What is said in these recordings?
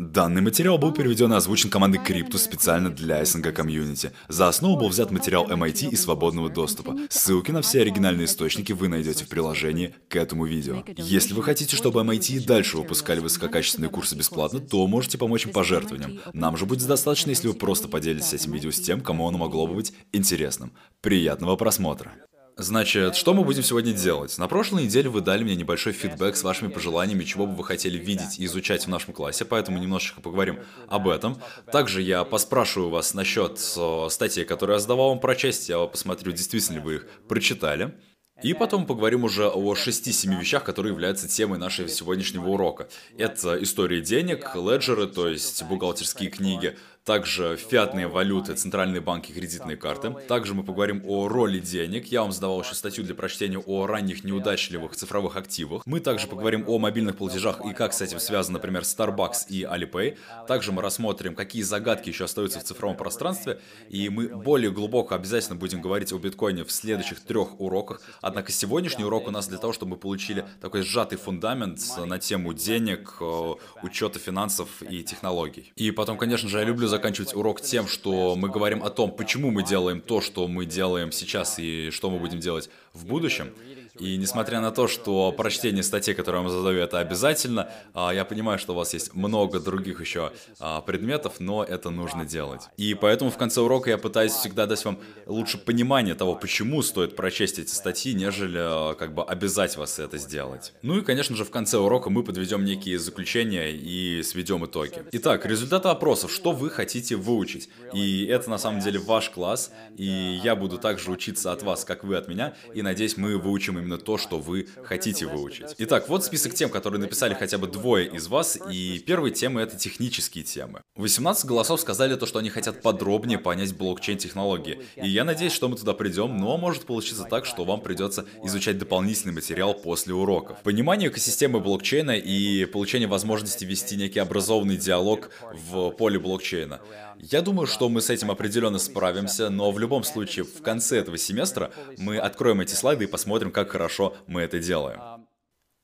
Данный материал был переведен и озвучен командой Cryptus специально для СНГ комьюнити. За основу был взят материал MIT и свободного доступа. Ссылки на все оригинальные источники вы найдете в приложении к этому видео. Если вы хотите, чтобы MIT и дальше выпускали высококачественные курсы бесплатно, то можете помочь им пожертвованием. Нам же будет достаточно, если вы просто поделитесь этим видео с тем, кому оно могло бы быть интересным. Приятного просмотра! Значит, что мы будем сегодня делать? На прошлой неделе вы дали мне небольшой фидбэк с вашими пожеланиями, чего бы вы хотели видеть и изучать в нашем классе, поэтому немножечко поговорим об этом. Также я поспрашиваю вас насчет э, статей, которые я задавал вам прочесть, я посмотрю, действительно ли вы их прочитали. И потом поговорим уже о 6-7 вещах, которые являются темой нашего сегодняшнего урока. Это история денег, леджеры, то есть бухгалтерские книги, также фиатные валюты, центральные банки, кредитные карты. Также мы поговорим о роли денег. Я вам задавал еще статью для прочтения о ранних неудачливых цифровых активах. Мы также поговорим о мобильных платежах и как с этим связан, например, Starbucks и Alipay. Также мы рассмотрим, какие загадки еще остаются в цифровом пространстве. И мы более глубоко обязательно будем говорить о биткоине в следующих трех уроках. Однако сегодняшний урок у нас для того, чтобы мы получили такой сжатый фундамент на тему денег, э, учета финансов и технологий. И потом, конечно же, я люблю заканчивать урок тем, что мы говорим о том, почему мы делаем то, что мы делаем сейчас и что мы будем делать в будущем. И несмотря на то, что прочтение статей, которые я вам задаю, это обязательно, а, я понимаю, что у вас есть много других еще а, предметов, но это нужно делать. И поэтому в конце урока я пытаюсь всегда дать вам лучше понимание того, почему стоит прочесть эти статьи, нежели а, как бы обязать вас это сделать. Ну и, конечно же, в конце урока мы подведем некие заключения и сведем итоги. Итак, результаты опросов. Что вы хотите выучить? И это на самом деле ваш класс, и я буду также учиться от вас, как вы от меня, и надеюсь, мы выучим именно то, что вы хотите выучить. Итак, вот список тем, которые написали хотя бы двое из вас, и первые темы — это технические темы. 18 голосов сказали то, что они хотят подробнее понять блокчейн-технологии, и я надеюсь, что мы туда придем, но может получиться так, что вам придется изучать дополнительный материал после уроков. Понимание экосистемы блокчейна и получение возможности вести некий образованный диалог в поле блокчейна. Я думаю, что мы с этим определенно справимся, но в любом случае в конце этого семестра мы откроем эти слайды и посмотрим, как хорошо мы это делаем.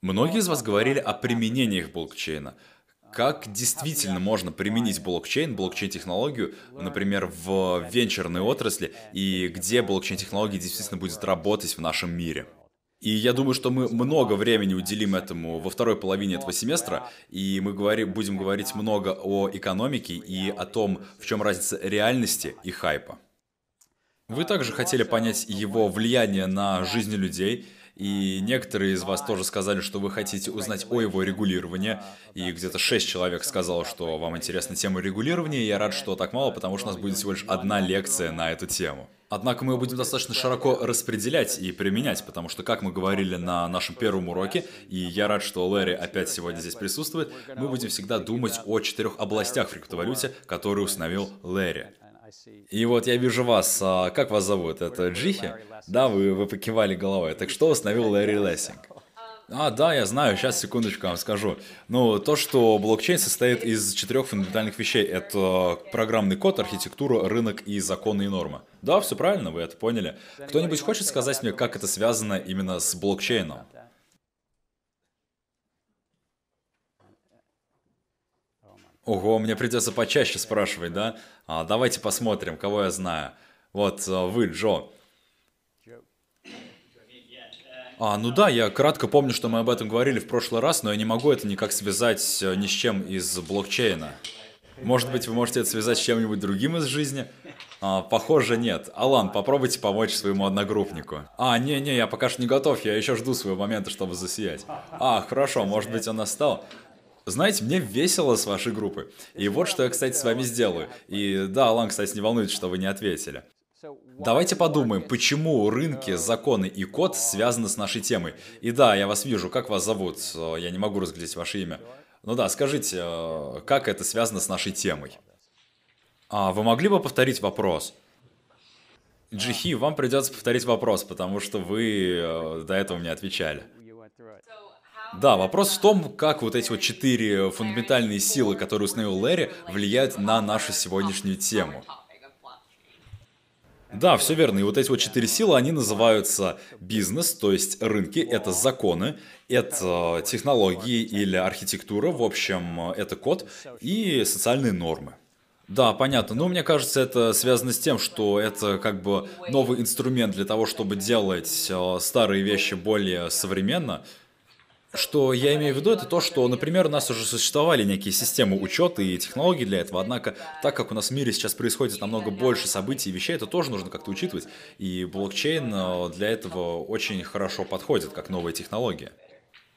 Многие из вас говорили о применениях блокчейна. Как действительно можно применить блокчейн, блокчейн-технологию, например, в венчурной отрасли, и где блокчейн-технология действительно будет работать в нашем мире? И я думаю, что мы много времени уделим этому во второй половине этого семестра, и мы говори, будем говорить много о экономике и о том, в чем разница реальности и хайпа. Вы также хотели понять его влияние на жизнь людей, и некоторые из вас тоже сказали, что вы хотите узнать о его регулировании, и где-то шесть человек сказало, что вам интересна тема регулирования, и я рад, что так мало, потому что у нас будет всего лишь одна лекция на эту тему. Однако мы будем достаточно широко распределять и применять, потому что, как мы говорили на нашем первом уроке, и я рад, что Лэри опять сегодня здесь присутствует, мы будем всегда думать о четырех областях в криптовалюте, которые установил Лэри. И вот я вижу вас. А как вас зовут? Это Джихи? Да, вы, вы покивали головой. Так что установил Лэри Лессинг? А, да, я знаю, сейчас секундочку вам скажу. Ну, то, что блокчейн состоит из четырех фундаментальных вещей. Это программный код, архитектура, рынок и законы и нормы. Да, все правильно, вы это поняли. Кто-нибудь хочет сказать мне, как это связано именно с блокчейном? Ого, мне придется почаще спрашивать, да? А, давайте посмотрим, кого я знаю. Вот а, вы, Джо. А, ну да, я кратко помню, что мы об этом говорили в прошлый раз, но я не могу это никак связать э, ни с чем из блокчейна. Может быть, вы можете это связать с чем-нибудь другим из жизни? А, похоже, нет. Алан, попробуйте помочь своему одногруппнику. А, не-не, я пока что не готов, я еще жду своего момента, чтобы засиять. А, хорошо, может быть, он настал. Знаете, мне весело с вашей группы. И вот что я, кстати, с вами сделаю. И да, Алан, кстати, не волнуется, что вы не ответили. Давайте подумаем, почему рынки, законы и код связаны с нашей темой. И да, я вас вижу, как вас зовут? Я не могу разглядеть ваше имя. Ну да, скажите, э, как это связано с нашей темой? А, вы могли бы повторить вопрос? Джихи, вам придется повторить вопрос, потому что вы э, до этого мне отвечали. Да, вопрос в том, как вот эти вот четыре фундаментальные силы, которые установил Лэри, влияют на нашу сегодняшнюю тему. Да, все верно. И вот эти вот четыре силы, они называются бизнес, то есть рынки, это законы, это технологии или архитектура, в общем, это код и социальные нормы. Да, понятно. Но мне кажется, это связано с тем, что это как бы новый инструмент для того, чтобы делать э, старые вещи более современно. Что я имею в виду, это то, что, например, у нас уже существовали некие системы учета и технологий для этого, однако, так как у нас в мире сейчас происходит намного больше событий и вещей, это тоже нужно как-то учитывать, и блокчейн э, для этого очень хорошо подходит, как новая технология.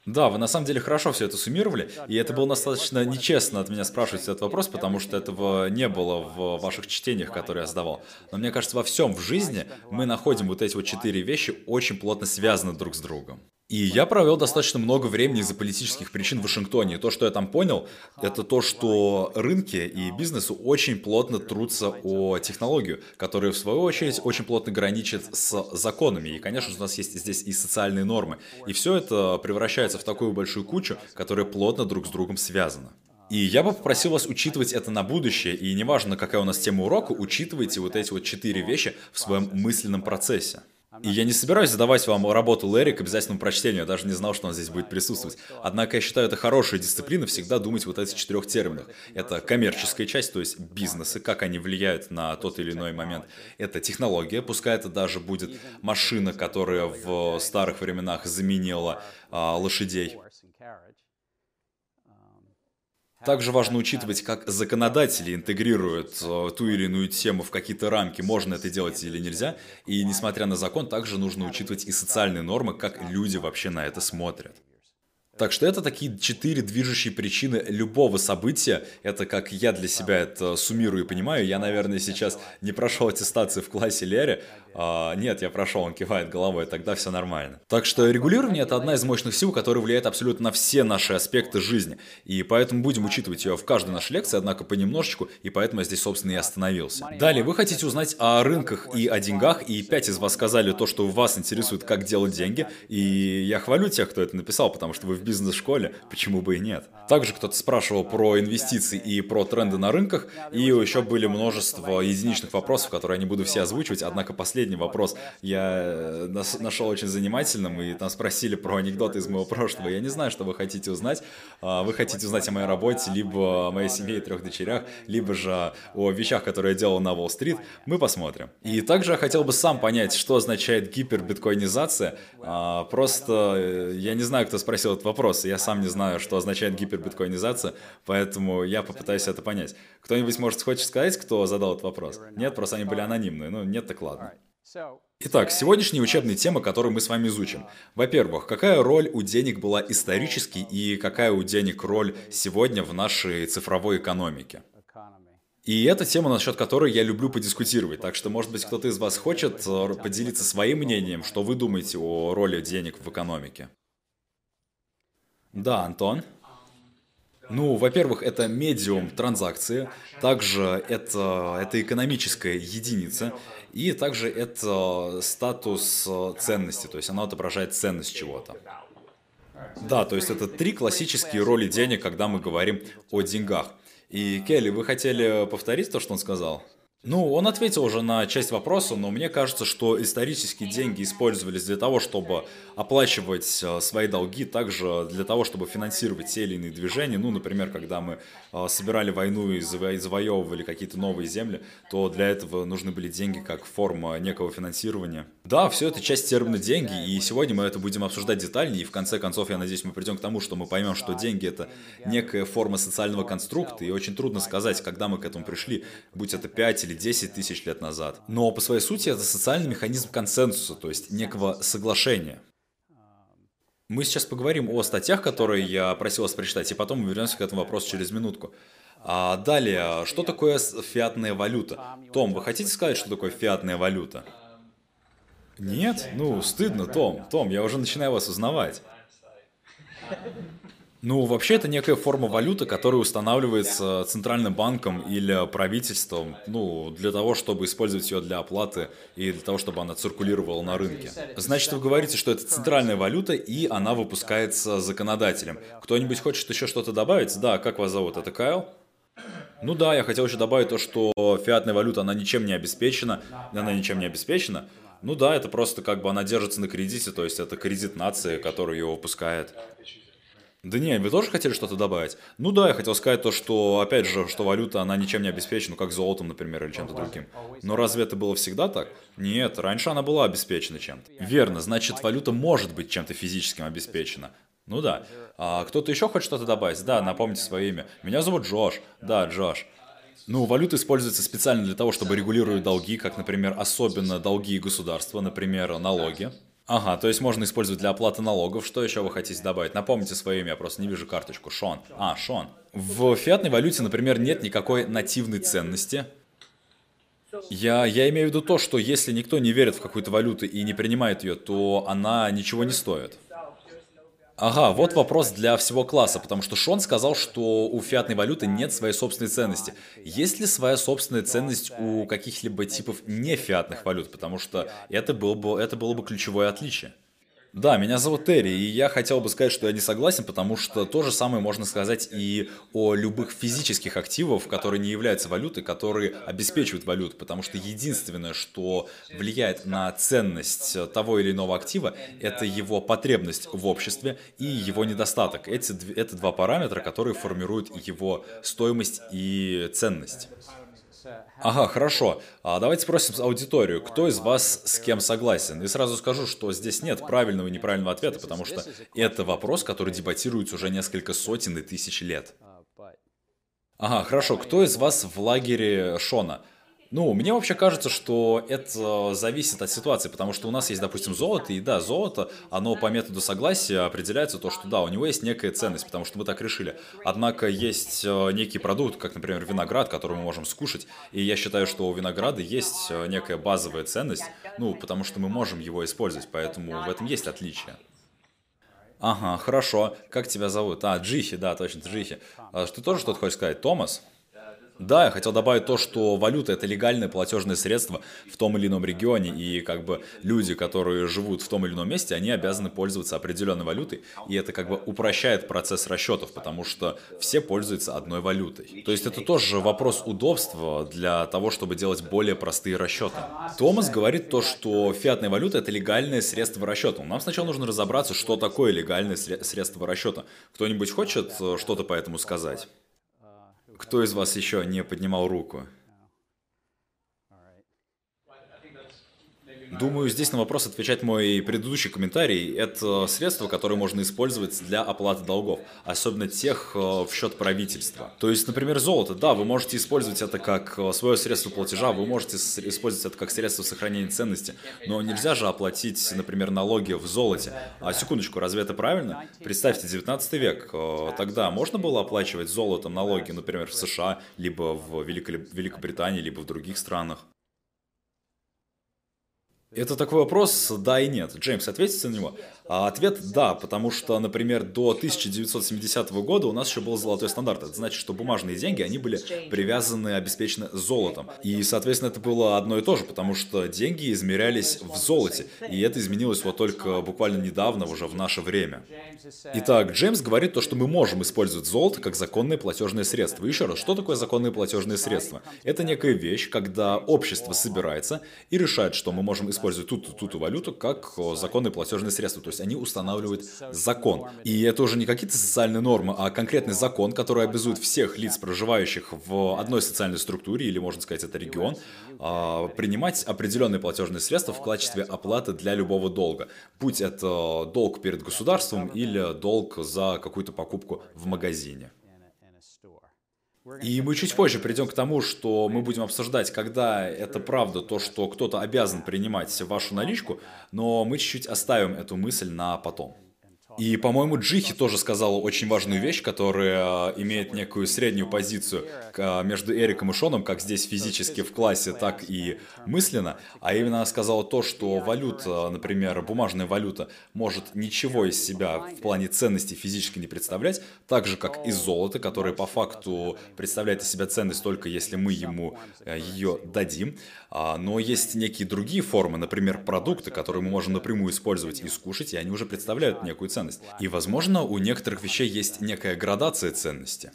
Да, вы на самом деле хорошо все это суммировали, и это было достаточно нечестно от меня спрашивать этот вопрос, потому что этого не было в ваших чтениях, которые я задавал. Но мне кажется, во всем в жизни мы находим вот эти вот четыре вещи очень плотно связаны друг с другом. И я провел достаточно много времени из-за политических причин в Вашингтоне. То, что я там понял, это то, что рынки и бизнесу очень плотно трутся о технологию, которая, в свою очередь, очень плотно граничит с законами. И, конечно, у нас есть здесь и социальные нормы. И все это превращается в такую большую кучу, которая плотно друг с другом связана. И я бы попросил вас учитывать это на будущее, и неважно, какая у нас тема урока, учитывайте вот эти вот четыре вещи в своем мысленном процессе. И я не собираюсь задавать вам работу Лэри к обязательному прочтению, я даже не знал, что он здесь будет присутствовать. Однако я считаю, это хорошая дисциплина всегда думать вот этих четырех терминах. Это коммерческая часть, то есть бизнесы, как они влияют на тот или иной момент. Это технология, пускай это даже будет машина, которая в старых временах заменила а, лошадей. Также важно учитывать, как законодатели интегрируют э, ту или иную тему в какие-то рамки, можно это делать или нельзя. И несмотря на закон, также нужно учитывать и социальные нормы, как люди вообще на это смотрят. Так что это такие четыре движущие причины любого события. Это как я для себя это суммирую и понимаю. Я, наверное, сейчас не прошел аттестацию в классе Лере. А, нет, я прошел, он кивает головой, тогда все нормально. Так что регулирование это одна из мощных сил, которая влияет абсолютно на все наши аспекты жизни. И поэтому будем учитывать ее в каждой нашей лекции, однако понемножечку, и поэтому я здесь, собственно, и остановился. Далее, вы хотите узнать о рынках и о деньгах, и пять из вас сказали то, что вас интересует, как делать деньги. И я хвалю тех, кто это написал, потому что вы в бизнес-школе, почему бы и нет. Также кто-то спрашивал про инвестиции и про тренды на рынках, и еще были множество единичных вопросов, которые я не буду все озвучивать, однако последний вопрос я э, нашел очень занимательным, и там спросили про анекдоты из моего прошлого. Я не знаю, что вы хотите узнать. А, вы хотите узнать о моей работе, либо о моей семье и трех дочерях, либо же о вещах, которые я делал на Уолл-стрит. Мы посмотрим. И также я хотел бы сам понять, что означает гипербиткоинизация. А, просто э, я не знаю, кто спросил этот вопрос, я сам не знаю, что означает гипербиткоинизация, поэтому я попытаюсь это понять. Кто-нибудь, может, хочет сказать, кто задал этот вопрос? Нет, просто они были анонимные. Ну, нет, так ладно. Итак, сегодняшняя учебная тема, которую мы с вами изучим. Во-первых, какая роль у денег была исторически и какая у денег роль сегодня в нашей цифровой экономике? И это тема, насчет которой я люблю подискутировать. Так что, может быть, кто-то из вас хочет э, поделиться своим мнением, что вы думаете о роли денег в экономике? Да, Антон? Ну, во-первых, это медиум транзакции, также это, это экономическая единица, и также это статус ценности, то есть она отображает ценность чего-то. Да, то есть это три классические роли денег, когда мы говорим о деньгах. И, Келли, вы хотели повторить то, что он сказал? Ну, он ответил уже на часть вопроса, но мне кажется, что исторические деньги использовались для того, чтобы оплачивать э, свои долги, также для того, чтобы финансировать те или иные движения. Ну, например, когда мы э, собирали войну и завоевывали какие-то новые земли, то для этого нужны были деньги как форма некого финансирования. Да, все это часть термина «деньги», и сегодня мы это будем обсуждать детальнее, и в конце концов, я надеюсь, мы придем к тому, что мы поймем, что деньги — это некая форма социального конструкта, и очень трудно сказать, когда мы к этому пришли, будь это 5 или или 10 тысяч лет назад. Но по своей сути это социальный механизм консенсуса, то есть некого соглашения. Мы сейчас поговорим о статьях, которые я просил вас прочитать, и потом мы вернемся к этому вопросу через минутку. А далее, что такое фиатная валюта? Том, вы хотите сказать, что такое фиатная валюта? Нет? Ну, стыдно, Том. Том, я уже начинаю вас узнавать. Ну, вообще это некая форма валюты, которая устанавливается центральным банком или правительством, ну, для того, чтобы использовать ее для оплаты и для того, чтобы она циркулировала на рынке. Значит, вы говорите, что это центральная валюта, и она выпускается законодателем. Кто-нибудь хочет еще что-то добавить? Да, как вас зовут? Это Кайл? Ну да, я хотел еще добавить то, что фиатная валюта, она ничем не обеспечена, она ничем не обеспечена. Ну да, это просто как бы она держится на кредите, то есть это кредит нации, который ее выпускает. Да не, вы тоже хотели что-то добавить? Ну да, я хотел сказать то, что, опять же, что валюта, она ничем не обеспечена, как золотом, например, или чем-то другим. Но разве это было всегда так? Нет, раньше она была обеспечена чем-то. Верно, значит, валюта может быть чем-то физическим обеспечена. Ну да. А кто-то еще хочет что-то добавить? Да, напомните свое имя. Меня зовут Джош. Да, Джош. Ну, валюта используется специально для того, чтобы регулировать долги, как, например, особенно долги государства, например, налоги. Ага, то есть можно использовать для оплаты налогов. Что еще вы хотите добавить? Напомните свое имя, я просто не вижу карточку. Шон. А, Шон. В фиатной валюте, например, нет никакой нативной ценности. Я, я имею в виду то, что если никто не верит в какую-то валюту и не принимает ее, то она ничего не стоит. Ага, вот вопрос для всего класса, потому что Шон сказал, что у фиатной валюты нет своей собственной ценности. Есть ли своя собственная ценность у каких-либо типов нефиатных валют? Потому что это было бы, это было бы ключевое отличие. Да, меня зовут Терри, и я хотел бы сказать, что я не согласен, потому что то же самое можно сказать и о любых физических активах, которые не являются валютой, которые обеспечивают валюту, потому что единственное, что влияет на ценность того или иного актива, это его потребность в обществе и его недостаток. Эти, это два параметра, которые формируют его стоимость и ценность. Ага, хорошо. А давайте спросим аудиторию, кто из вас с кем согласен? И сразу скажу, что здесь нет правильного и неправильного ответа, потому что это вопрос, который дебатируется уже несколько сотен и тысяч лет. Ага, хорошо. Кто из вас в лагере Шона? Ну, мне вообще кажется, что это зависит от ситуации, потому что у нас есть, допустим, золото, и да, золото, оно по методу согласия определяется то, что да, у него есть некая ценность, потому что мы так решили. Однако есть э, некий продукт, как, например, виноград, который мы можем скушать, и я считаю, что у винограда есть э, некая базовая ценность, ну, потому что мы можем его использовать, поэтому в этом есть отличие. Ага, хорошо. Как тебя зовут? А, Джихи, да, точно, Джихи. А, ты тоже что-то хочешь сказать? Томас? Да, я хотел добавить то, что валюта это легальное платежное средство в том или ином регионе, и как бы люди, которые живут в том или ином месте, они обязаны пользоваться определенной валютой, и это как бы упрощает процесс расчетов, потому что все пользуются одной валютой. То есть это тоже вопрос удобства для того, чтобы делать более простые расчеты. Томас говорит то, что фиатная валюта это легальное средство расчета. Нам сначала нужно разобраться, что такое легальное средство расчета. Кто-нибудь хочет э, что-то по этому сказать? Кто из вас еще не поднимал руку? Думаю, здесь на вопрос отвечать мой предыдущий комментарий. Это средство, которое можно использовать для оплаты долгов, особенно тех э, в счет правительства. То есть, например, золото. Да, вы можете использовать это как э, свое средство платежа, вы можете использовать это как средство сохранения ценности, но нельзя же оплатить, например, налоги в золоте. А секундочку, разве это правильно? Представьте, 19 век. Э, тогда можно было оплачивать золотом налоги, например, в США, либо в Великобритании, либо в других странах. Это такой вопрос, да и нет. Джеймс, ответите на него? А ответ – да, потому что, например, до 1970 года у нас еще был золотой стандарт. Это значит, что бумажные деньги, они были привязаны, обеспечены золотом. И, соответственно, это было одно и то же, потому что деньги измерялись в золоте. И это изменилось вот только буквально недавно, уже в наше время. Итак, Джеймс говорит то, что мы можем использовать золото как законное платежное средство. Еще раз, что такое законное платежное средство? Это некая вещь, когда общество собирается и решает, что мы можем использовать ту-ту-ту валюту как законное платежное средство. То есть они устанавливают закон. И это уже не какие-то социальные нормы, а конкретный закон, который обязует всех лиц, проживающих в одной социальной структуре, или можно сказать это регион, а, принимать определенные платежные средства в качестве оплаты для любого долга. Будь это долг перед государством или долг за какую-то покупку в магазине. И мы чуть позже придем к тому, что мы будем обсуждать, когда это правда то, что кто-то обязан принимать вашу наличку, но мы чуть-чуть оставим эту мысль на потом. И, по-моему, Джихи тоже сказала очень важную вещь, которая э, имеет некую среднюю позицию э, между Эриком и Шоном, как здесь физически в классе, так и мысленно. А именно она сказала то, что валюта, например, бумажная валюта, может ничего из себя в плане ценности физически не представлять, так же, как и золото, которое по факту представляет из себя ценность только если мы ему э, ее дадим. А, но есть некие другие формы, например, продукты, которые мы можем напрямую использовать и скушать, и они уже представляют некую ценность. И, возможно, у некоторых вещей есть некая градация ценности.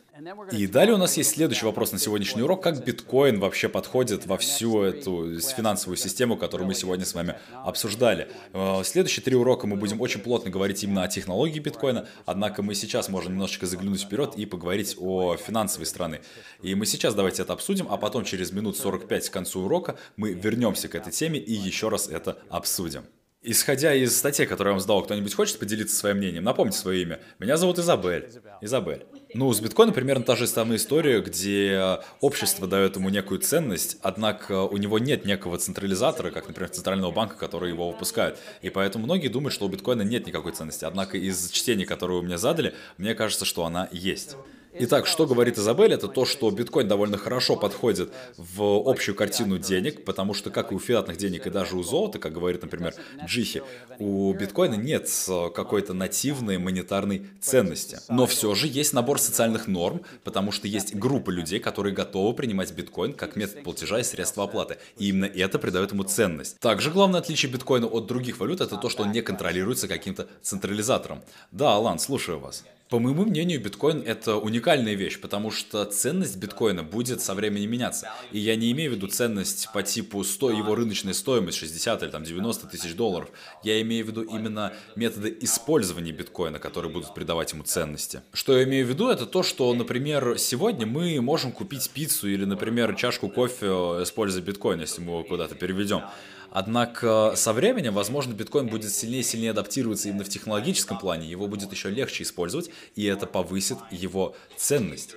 И далее у нас есть следующий вопрос на сегодняшний урок. Как биткоин вообще подходит во всю эту финансовую систему, которую мы сегодня с вами обсуждали? Э, следующие три урока мы будем очень плотно говорить именно о технологии биткоина, однако мы сейчас можем немножечко заглянуть вперед и поговорить о финансовой стороне. И мы сейчас давайте это обсудим, а потом через минут 45 к концу урока мы вернемся к этой теме и еще раз это обсудим. Исходя из статьи, которую я вам сдал, кто-нибудь хочет поделиться своим мнением? Напомните свое имя. Меня зовут Изабель. Изабель. Ну, с биткоином примерно та же самая история, где общество дает ему некую ценность, однако у него нет некого централизатора, как, например, центрального банка, который его выпускает. И поэтому многие думают, что у биткоина нет никакой ценности. Однако из чтений, которые вы мне задали, мне кажется, что она есть. Итак, что говорит Изабель, это то, что биткоин довольно хорошо подходит в общую картину денег, потому что, как и у фиатных денег, и даже у золота, как говорит, например, Джихи, у биткоина нет какой-то нативной монетарной ценности. Но все же есть набор социальных норм, потому что есть группа людей, которые готовы принимать биткоин как метод платежа и средства оплаты. И именно это придает ему ценность. Также главное отличие биткоина от других валют это то, что он не контролируется каким-то централизатором. Да, Алан, слушаю вас. По моему мнению, биткоин это уникальная вещь, потому что ценность биткоина будет со временем меняться. И я не имею в виду ценность по типу 100 его рыночной стоимость 60 или там 90 тысяч долларов. Я имею в виду именно методы использования биткоина, которые будут придавать ему ценности. Что я имею в виду, это то, что, например, сегодня мы можем купить пиццу или, например, чашку кофе, используя биткоин, если мы его куда-то переведем. Однако со временем, возможно, биткоин будет сильнее и сильнее адаптироваться именно в технологическом плане, его будет еще легче использовать, и это повысит его ценность.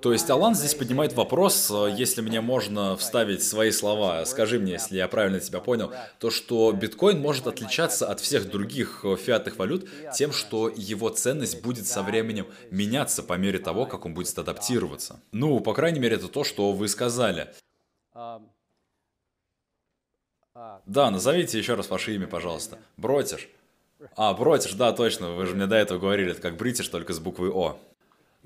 То есть Алан здесь поднимает вопрос, если мне можно вставить свои слова, скажи мне, если я правильно тебя понял, то что биткоин может отличаться от всех других фиатных валют тем, что его ценность будет со временем меняться по мере того, как он будет адаптироваться. Ну, по крайней мере, это то, что вы сказали. Да, назовите еще раз ваше имя, пожалуйста. Бротиш. А, Бротиш, да, точно, вы же мне до этого говорили, это как Бритиш, только с буквой О.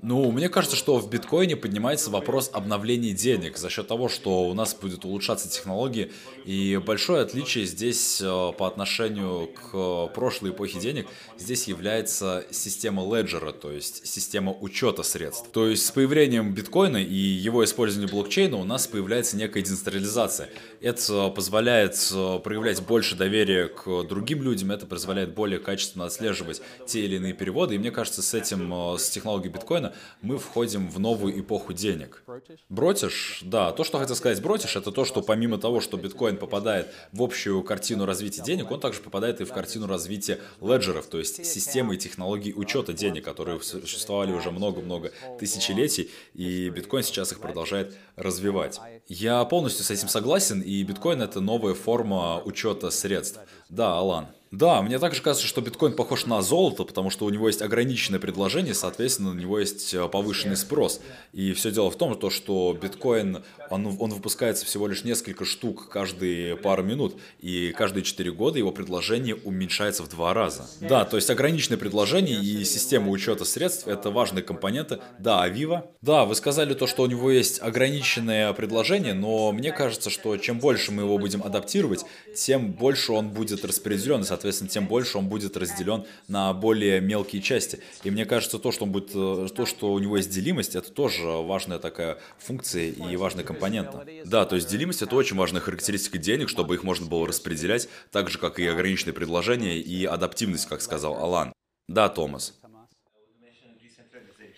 Ну, мне кажется, что в биткоине поднимается вопрос обновления денег за счет того, что у нас будет улучшаться технологии. И большое отличие здесь э, по отношению к прошлой эпохе денег, здесь является система леджера, то есть система учета средств. То есть с появлением биткоина и его использованием блокчейна у нас появляется некая децентрализация. Это позволяет э, проявлять больше доверия к другим людям, это позволяет более качественно отслеживать те или иные переводы. И мне кажется, с этим, э, с технологией биткоина мы входим в новую эпоху денег. Бротиш, да, то, что хотел сказать Бротиш, это то, что помимо того, что биткоин попадает в общую картину развития денег, он также попадает и в картину развития леджеров, то есть системы и технологий учета денег, которые существовали уже много-много тысячелетий, и биткоин сейчас их продолжает развивать. Я полностью с этим согласен, и биткоин это новая форма учета средств. Да, Алан. Да, мне также кажется, что биткоин похож на золото, потому что у него есть ограниченное предложение, соответственно, на него есть э, повышенный спрос. И все дело в том, то, что биткоин, он, он выпускается всего лишь несколько штук каждые пару минут, и каждые 4 года его предложение уменьшается в два раза. Да, то есть ограниченное предложение и система учета средств – это важные компоненты. Да, Авива. Да, вы сказали то, что у него есть ограниченное предложение, но мне кажется, что чем больше мы его будем адаптировать, тем больше он будет распределен, и, соответственно, тем больше он будет разделен на более мелкие части. И мне кажется, то, что, он будет, э, то, что у него есть делимость, это тоже важная такая функция и важная компонента. Да, то есть делимость это очень важная характеристика денег, чтобы их можно было распределять, так же, как и ограниченные предложения и адаптивность, как сказал Алан. Да, Томас.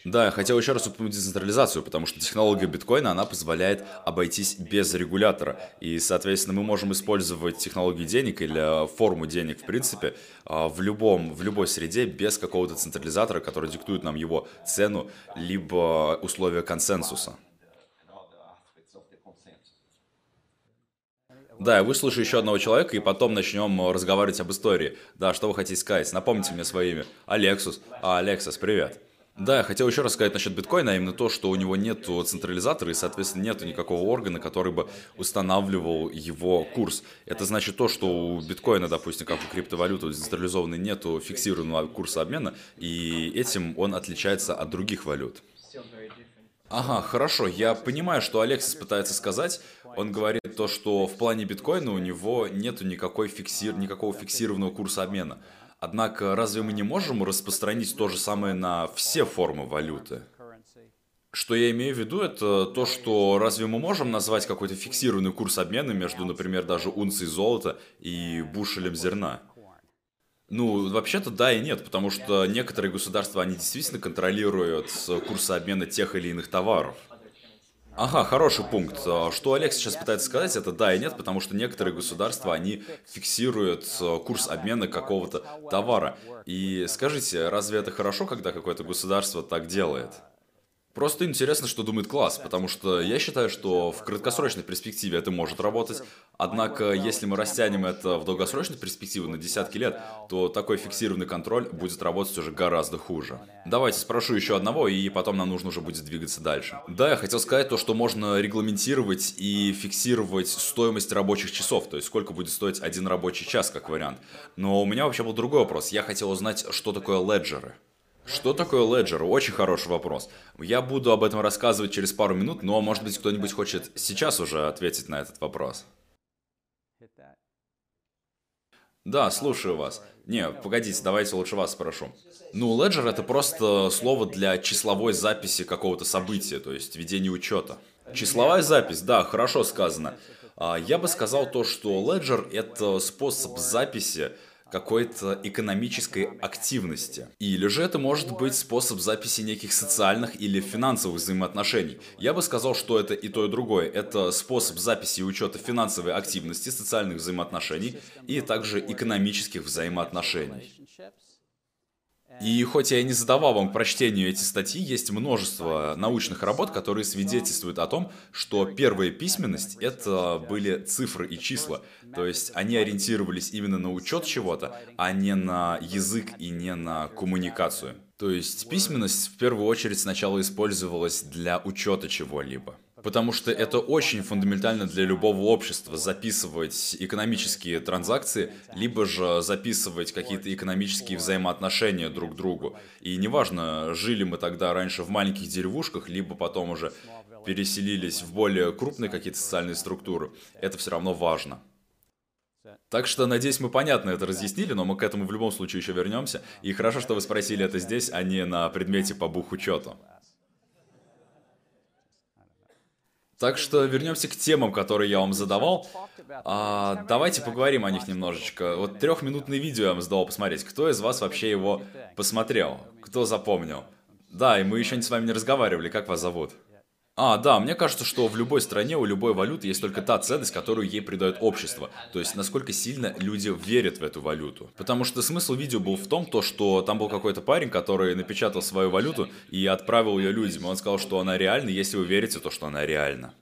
Да, я хотел еще раз упомянуть децентрализацию, потому что технология биткоина, она позволяет обойтись без регулятора. И, соответственно, мы можем использовать технологии денег или форму денег, в принципе, а, в, любом, в любой среде без какого-то централизатора, который диктует нам его цену, либо условия консенсуса. Да, я выслушаю еще одного человека, и потом начнем разговаривать об истории. Да, что вы хотите сказать? Напомните мне свое имя. Алексус. А, Алексас, привет. Да, хотел еще раз сказать насчет биткоина, а именно то, что у него нет централизатора и, соответственно, нет никакого органа, который бы устанавливал его курс. Это значит то, что у биткоина, допустим, как у криптовалюты централизованной нету фиксированного курса обмена, и этим он отличается от других валют. Ага, хорошо, я понимаю, что Алексис пытается сказать. Он говорит то, что в плане биткоина у него нету никакой фиксир... никакого фиксированного курса обмена. Однако, разве мы не можем распространить то же самое на все формы валюты? Что я имею в виду, это то, что разве мы можем назвать какой-то фиксированный курс обмена между, например, даже унцией золота и бушелем зерна? Ну, вообще-то да и нет, потому что некоторые государства, они действительно контролируют курсы обмена тех или иных товаров. Ага, хороший пункт. А что Олег сейчас пытается сказать, это да и нет, потому что некоторые государства, они фиксируют курс обмена какого-то товара. И скажите, разве это хорошо, когда какое-то государство так делает? Просто интересно, что думает класс, потому что я считаю, что в краткосрочной перспективе это может работать, однако если мы растянем это в долгосрочной перспективе на десятки лет, то такой фиксированный контроль будет работать уже гораздо хуже. Давайте спрошу еще одного, и потом нам нужно уже будет двигаться дальше. Да, я хотел сказать то, что можно регламентировать и фиксировать стоимость рабочих часов, то есть сколько будет стоить один рабочий час, как вариант. Но у меня вообще был другой вопрос. Я хотел узнать, что такое леджеры. Что такое Ledger? Очень хороший вопрос. Я буду об этом рассказывать через пару минут, но, может быть, кто-нибудь хочет сейчас уже ответить на этот вопрос. Да, слушаю вас. Не, погодите, давайте лучше вас спрошу. Ну, Ledger это просто слово для числовой записи какого-то события, то есть ведения учета. Числовая запись, да, хорошо сказано. А, я бы сказал то, что Ledger это способ записи какой-то экономической активности. Или же это может быть способ записи неких социальных или финансовых взаимоотношений. Я бы сказал, что это и то, и другое. Это способ записи и учета финансовой активности, социальных взаимоотношений и также экономических взаимоотношений. И хоть я и не задавал вам к прочтению эти статьи, есть множество научных работ, которые свидетельствуют о том, что первая письменность — это были цифры и числа. То есть они ориентировались именно на учет чего-то, а не на язык и не на коммуникацию. То есть письменность в первую очередь сначала использовалась для учета чего-либо. Потому что это очень фундаментально для любого общества записывать экономические транзакции, либо же записывать какие-то экономические взаимоотношения друг к другу. И неважно, жили мы тогда раньше в маленьких деревушках, либо потом уже переселились в более крупные какие-то социальные структуры, это все равно важно. Так что, надеюсь, мы понятно это разъяснили, но мы к этому в любом случае еще вернемся. И хорошо, что вы спросили это здесь, а не на предмете по бухучету. Так что вернемся к темам, которые я вам задавал. А, давайте поговорим о них немножечко. Вот трехминутное видео я вам задал посмотреть. Кто из вас вообще его посмотрел? Кто запомнил? Да, и мы еще с вами не разговаривали. Как вас зовут? А, да, мне кажется, что в любой стране у любой валюты есть только та ценность, которую ей придает общество. То есть, насколько сильно люди верят в эту валюту. Потому что смысл видео был в том, то, что там был какой-то парень, который напечатал свою валюту и отправил ее людям. он сказал, что она реальна, если вы верите, то, что она реальна.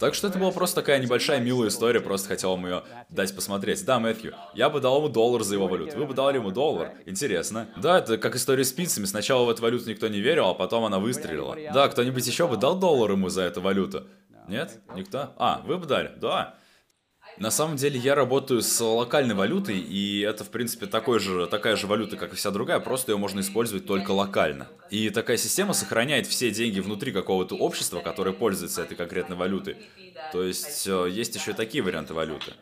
Так что это была просто такая небольшая милая история, просто хотел вам ее дать посмотреть. Да, Мэтью, я бы дал ему доллар за его валюту. Вы бы дали ему доллар? Интересно. Да, это как история с пиццами. Сначала в эту валюту никто не верил, а потом она выстрелила. Да, кто-нибудь еще бы дал доллар ему за эту валюту? Нет? Никто? А, вы бы дали? Да. На самом деле я работаю с локальной валютой, и это, в принципе, такой же, такая же валюта, как и вся другая, просто ее можно использовать только локально. И такая система сохраняет все деньги внутри какого-то общества, которое пользуется этой конкретной валютой. То есть э, есть еще и такие варианты валюты.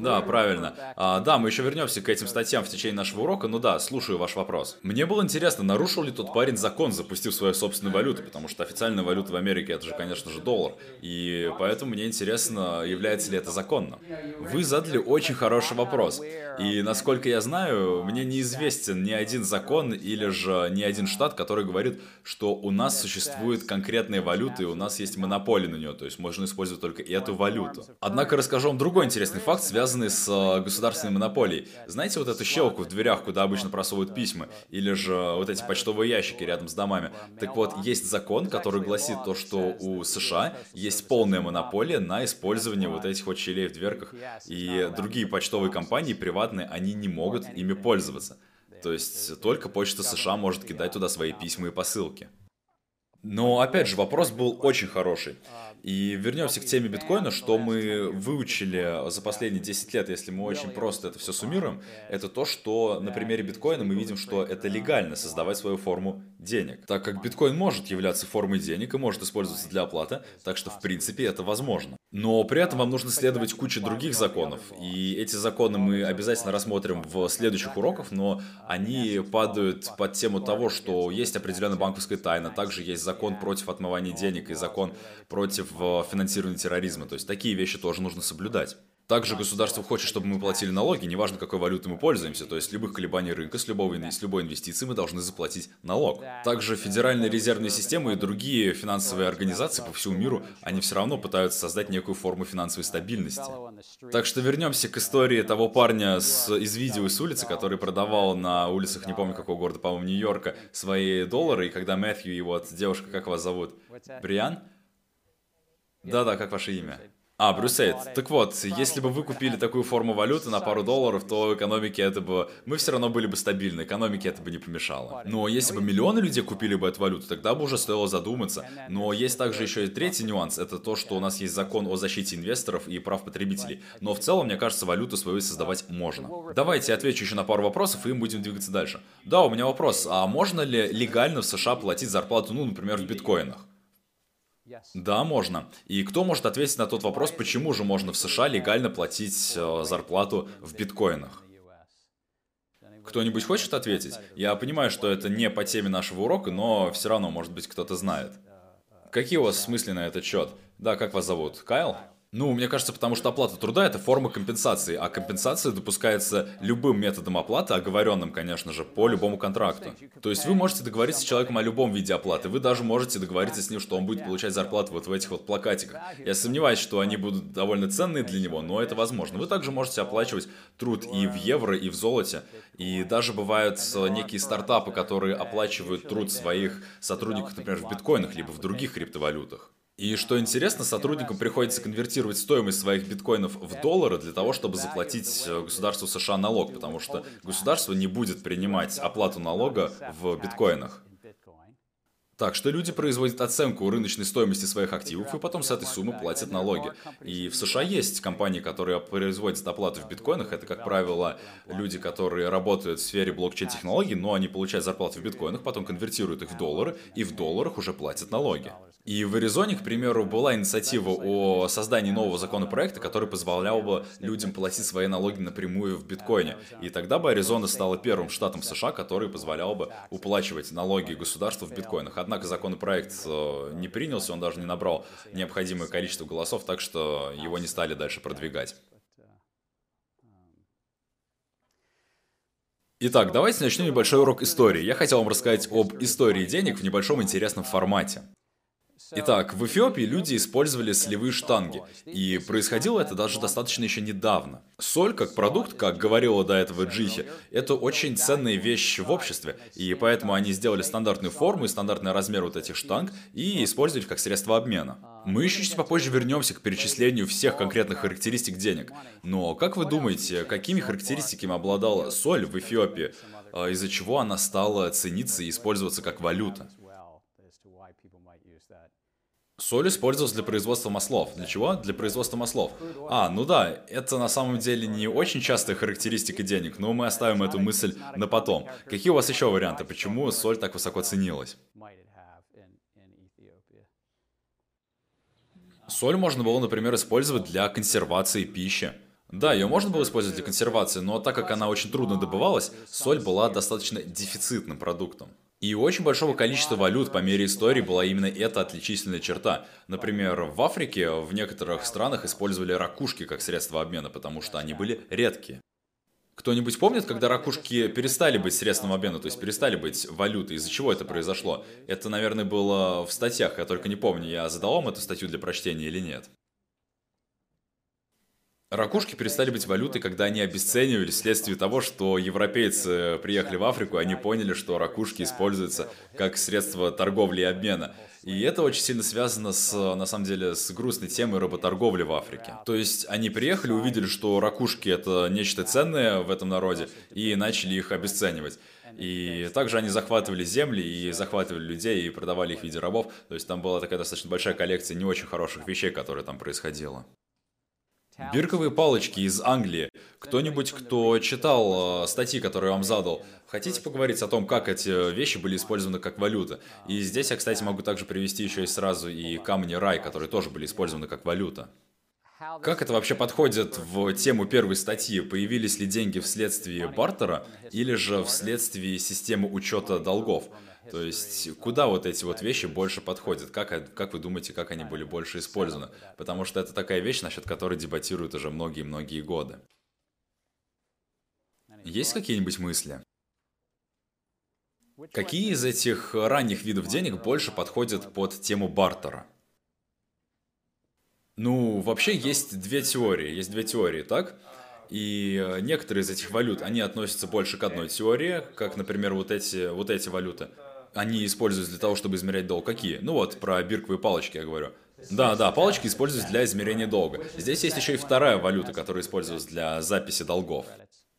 Да, правильно. А, да, мы еще вернемся к этим статьям в течение нашего урока, но да, слушаю ваш вопрос. Мне было интересно, нарушил ли тот парень закон, запустив свою собственную валюту, потому что официальная валюта в Америке это же, конечно же, доллар. И поэтому мне интересно, является ли это законно. Вы задали очень хороший вопрос. И насколько я знаю, мне неизвестен ни один закон или же ни один штат, который говорит, что у нас существует конкретная валюта и у нас есть монополия на нее, то есть можно использовать только эту валюту. Однако расскажу вам другой интересный факт, связанный связанный с э, государственной монополией. Знаете вот эту щелку в дверях, куда обычно просовывают письма? Или же вот эти почтовые ящики рядом с домами? Так вот, есть закон, который гласит то, что у США есть полная монополия на использование вот этих вот щелей в дверках. И другие почтовые компании приватные, они не могут ими пользоваться. То есть только почта США может кидать туда свои письма и посылки. Но опять же, вопрос был очень хороший. И вернемся к теме биткоина, что мы выучили за последние 10 лет, если мы очень просто это все суммируем, это то, что на примере биткоина мы видим, что это легально создавать свою форму денег. Так как биткоин может являться формой денег и может использоваться для оплаты, так что в принципе это возможно. Но при этом вам нужно следовать куче других законов, и эти законы мы обязательно рассмотрим в следующих уроках, но они падают под тему того, что есть определенная банковская тайна, также есть закон против отмывания денег и закон против финансирования терроризма, то есть такие вещи тоже нужно соблюдать. Также государство хочет, чтобы мы платили налоги, неважно какой валютой мы пользуемся, то есть любых колебаний рынка, с, любого, с любой инвестиции мы должны заплатить налог. Также Федеральная резервная система и другие финансовые организации по всему миру, они все равно пытаются создать некую форму финансовой стабильности. Так что вернемся к истории того парня с, из видео с улицы, который продавал на улицах, не помню какого города, по-моему, Нью-Йорка, свои доллары, и когда Мэтью и вот девушка, как вас зовут? Бриан? Да-да, как ваше имя? А, Брюсейд. Так вот, если бы вы купили такую форму валюты на пару долларов, то экономике это бы... Мы все равно были бы стабильны, экономике это бы не помешало. Но если бы миллионы людей купили бы эту валюту, тогда бы уже стоило задуматься. Но есть также еще и третий нюанс, это то, что у нас есть закон о защите инвесторов и прав потребителей. Но в целом, мне кажется, валюту свою создавать можно. Давайте я отвечу еще на пару вопросов, и мы будем двигаться дальше. Да, у меня вопрос, а можно ли легально в США платить зарплату, ну, например, в биткоинах? Да, можно. И кто может ответить на тот вопрос, почему же можно в США легально платить э, зарплату в биткоинах? Кто-нибудь хочет ответить? Я понимаю, что это не по теме нашего урока, но все равно, может быть, кто-то знает. Какие у вас смыслы на этот счет? Да, как вас зовут? Кайл? Ну, мне кажется, потому что оплата труда – это форма компенсации, а компенсация допускается любым методом оплаты, оговоренным, конечно же, по любому контракту. То есть вы можете договориться с человеком о любом виде оплаты, вы даже можете договориться с ним, что он будет получать зарплату вот в этих вот плакатиках. Я сомневаюсь, что они будут довольно ценные для него, но это возможно. Вы также можете оплачивать труд и в евро, и в золоте. И даже бывают некие стартапы, которые оплачивают труд своих сотрудников, например, в биткоинах, либо в других криптовалютах. И что интересно, сотрудникам приходится конвертировать стоимость своих биткоинов в доллары для того, чтобы заплатить э, государству США налог, потому что государство не будет принимать оплату налога в биткоинах. Так что люди производят оценку рыночной стоимости своих активов и потом с этой суммы платят налоги. И в США есть компании, которые производят оплату в биткоинах. Это, как правило, люди, которые работают в сфере блокчейн-технологий, но они получают зарплату в биткоинах, потом конвертируют их в доллары, и в долларах уже платят налоги. И в Аризоне, к примеру, была инициатива о создании нового законопроекта, который позволял бы людям платить свои налоги напрямую в биткоине. И тогда бы Аризона стала первым штатом США, который позволял бы уплачивать налоги государству в биткоинах. Однако законопроект э, не принялся, он даже не набрал необходимое количество голосов, так что его не стали дальше продвигать. Итак, давайте начнем небольшой урок истории. Я хотел вам рассказать об истории денег в небольшом интересном формате. Итак, в Эфиопии люди использовали солевые штанги, и происходило это даже достаточно еще недавно. Соль как продукт, как говорила до этого Джихи, это очень ценная вещь в обществе, и поэтому они сделали стандартную форму и стандартный размер вот этих штанг и использовали как средство обмена. Мы еще чуть попозже вернемся к перечислению всех конкретных характеристик денег. Но как вы думаете, какими характеристиками обладала соль в Эфиопии, а, из-за чего она стала цениться и использоваться как валюта? Соль использовалась для производства маслов. Для чего? Для производства маслов. А, ну да, это на самом деле не очень частая характеристика денег, но мы оставим эту мысль на потом. Какие у вас еще варианты, почему соль так высоко ценилась? Соль можно было, например, использовать для консервации пищи. Да, ее можно было использовать для консервации, но так как она очень трудно добывалась, соль была достаточно дефицитным продуктом. И у очень большого количества валют по мере истории была именно эта отличительная черта. Например, в Африке в некоторых странах использовали ракушки как средство обмена, потому что они были редкие. Кто-нибудь помнит, когда ракушки перестали быть средством обмена, то есть перестали быть валютой? Из-за чего это произошло? Это, наверное, было в статьях, я только не помню, я задал вам эту статью для прочтения или нет. Ракушки перестали быть валютой, когда они обесценивались вследствие того, что европейцы приехали в Африку, и они поняли, что ракушки используются как средство торговли и обмена. И это очень сильно связано с, на самом деле, с грустной темой работорговли в Африке. То есть они приехали, увидели, что ракушки это нечто ценное в этом народе, и начали их обесценивать. И также они захватывали земли и захватывали людей и продавали их в виде рабов. То есть там была такая достаточно большая коллекция не очень хороших вещей, которые там происходило. Бирковые палочки из Англии. Кто-нибудь, кто читал э, статьи, которые я вам задал, хотите поговорить о том, как эти вещи были использованы как валюта? И здесь я, кстати, могу также привести еще и сразу и камни рай, которые тоже были использованы как валюта. Как это вообще подходит в тему первой статьи? Появились ли деньги вследствие бартера или же вследствие системы учета долгов? То есть, куда вот эти вот вещи больше подходят? Как, как вы думаете, как они были больше использованы? Потому что это такая вещь, насчет которой дебатируют уже многие-многие годы. Есть какие-нибудь мысли? Какие из этих ранних видов денег больше подходят под тему бартера? Ну, вообще есть две теории. Есть две теории, так? И э, некоторые из этих валют, они относятся больше к одной теории, как, например, вот эти, вот эти валюты. Они используются для того, чтобы измерять долг. Какие? Ну вот, про бирковые палочки я говорю. Да, да, палочки используются для измерения долга. Здесь есть еще и вторая валюта, которая используется для записи долгов.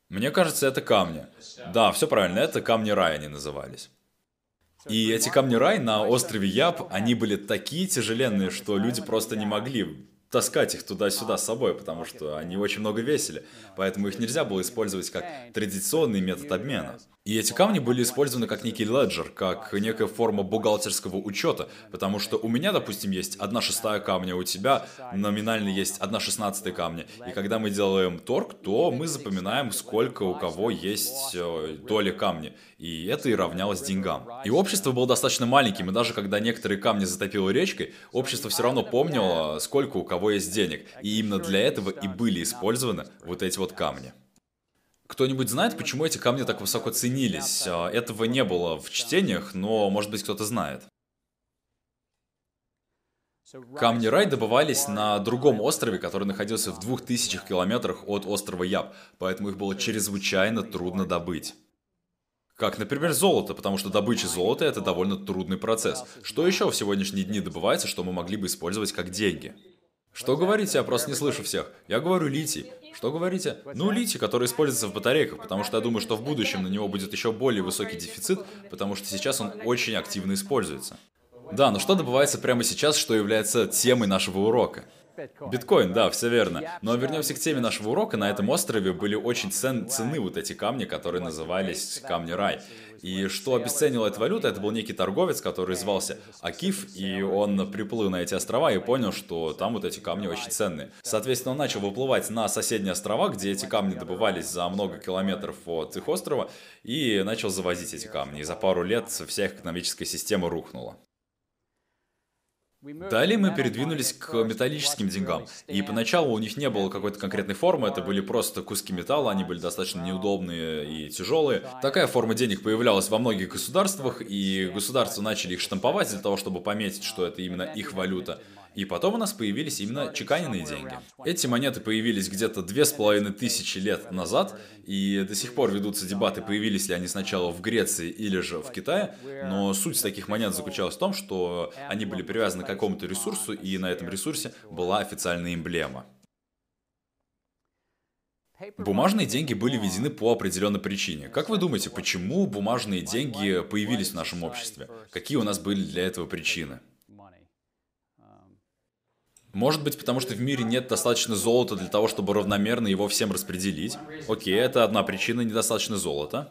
Мне кажется, это камни. Да, все правильно, это камни рая они назывались. И эти камни рай на острове Яб, они были такие тяжеленные, что люди просто не могли таскать их туда-сюда с собой, потому что они очень много весили. Поэтому их нельзя было использовать как традиционный метод обмена. И эти камни были использованы как некий леджер, как некая форма бухгалтерского учета, потому что у меня, допустим, есть одна шестая камня, у тебя номинально есть одна шестнадцатая камня. И когда мы делаем торг, то мы запоминаем, сколько у кого есть э, доли камня. И это и равнялось деньгам. И общество было достаточно маленьким, и даже когда некоторые камни затопило речкой, общество все равно помнило, сколько у кого есть денег. И именно для этого и были использованы вот эти вот камни. Кто-нибудь знает, почему эти камни так высоко ценились? А, этого не было в чтениях, но, может быть, кто-то знает. Камни рай добывались на другом острове, который находился в двух тысячах километрах от острова Яб, поэтому их было чрезвычайно трудно добыть. Как, например, золото, потому что добыча золота – это довольно трудный процесс. Что еще в сегодняшние дни добывается, что мы могли бы использовать как деньги? Что говорите? Я просто не слышу всех. Я говорю литий. Что говорите? Ну, литий, который используется в батарейках, потому что я думаю, что в будущем на него будет еще более высокий дефицит, потому что сейчас он очень активно используется. Да, но что добывается прямо сейчас, что является темой нашего урока? Биткоин, да, все верно. Но вернемся к теме нашего урока. На этом острове были очень цен, цены вот эти камни, которые назывались камни рай. И что обесценило эту валюту, это был некий торговец, который звался Акиф, и он приплыл на эти острова и понял, что там вот эти камни очень ценные. Соответственно, он начал выплывать на соседние острова, где эти камни добывались за много километров от их острова, и начал завозить эти камни. И за пару лет вся их экономическая система рухнула. Далее мы передвинулись к металлическим деньгам. И поначалу у них не было какой-то конкретной формы, это были просто куски металла, они были достаточно неудобные и тяжелые. Такая форма денег появлялась во многих государствах, и государства начали их штамповать для того, чтобы пометить, что это именно их валюта. И потом у нас появились именно чеканенные деньги. Эти монеты появились где-то две с половиной тысячи лет назад, и до сих пор ведутся дебаты, появились ли они сначала в Греции или же в Китае, но суть таких монет заключалась в том, что они были привязаны к какому-то ресурсу, и на этом ресурсе была официальная эмблема. Бумажные деньги были введены по определенной причине. Как вы думаете, почему бумажные деньги появились в нашем обществе? Какие у нас были для этого причины? Может быть, потому что в мире нет достаточно золота для того, чтобы равномерно его всем распределить. Окей, это одна причина, недостаточно золота.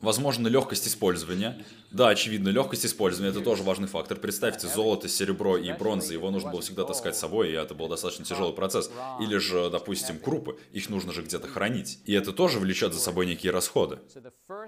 Возможно, легкость использования. Да, очевидно, легкость использования это тоже важный фактор. Представьте, золото, серебро и бронза, его нужно было всегда таскать с собой, и это был достаточно тяжелый процесс. Или же, допустим, крупы, их нужно же где-то хранить. И это тоже влечет за собой некие расходы.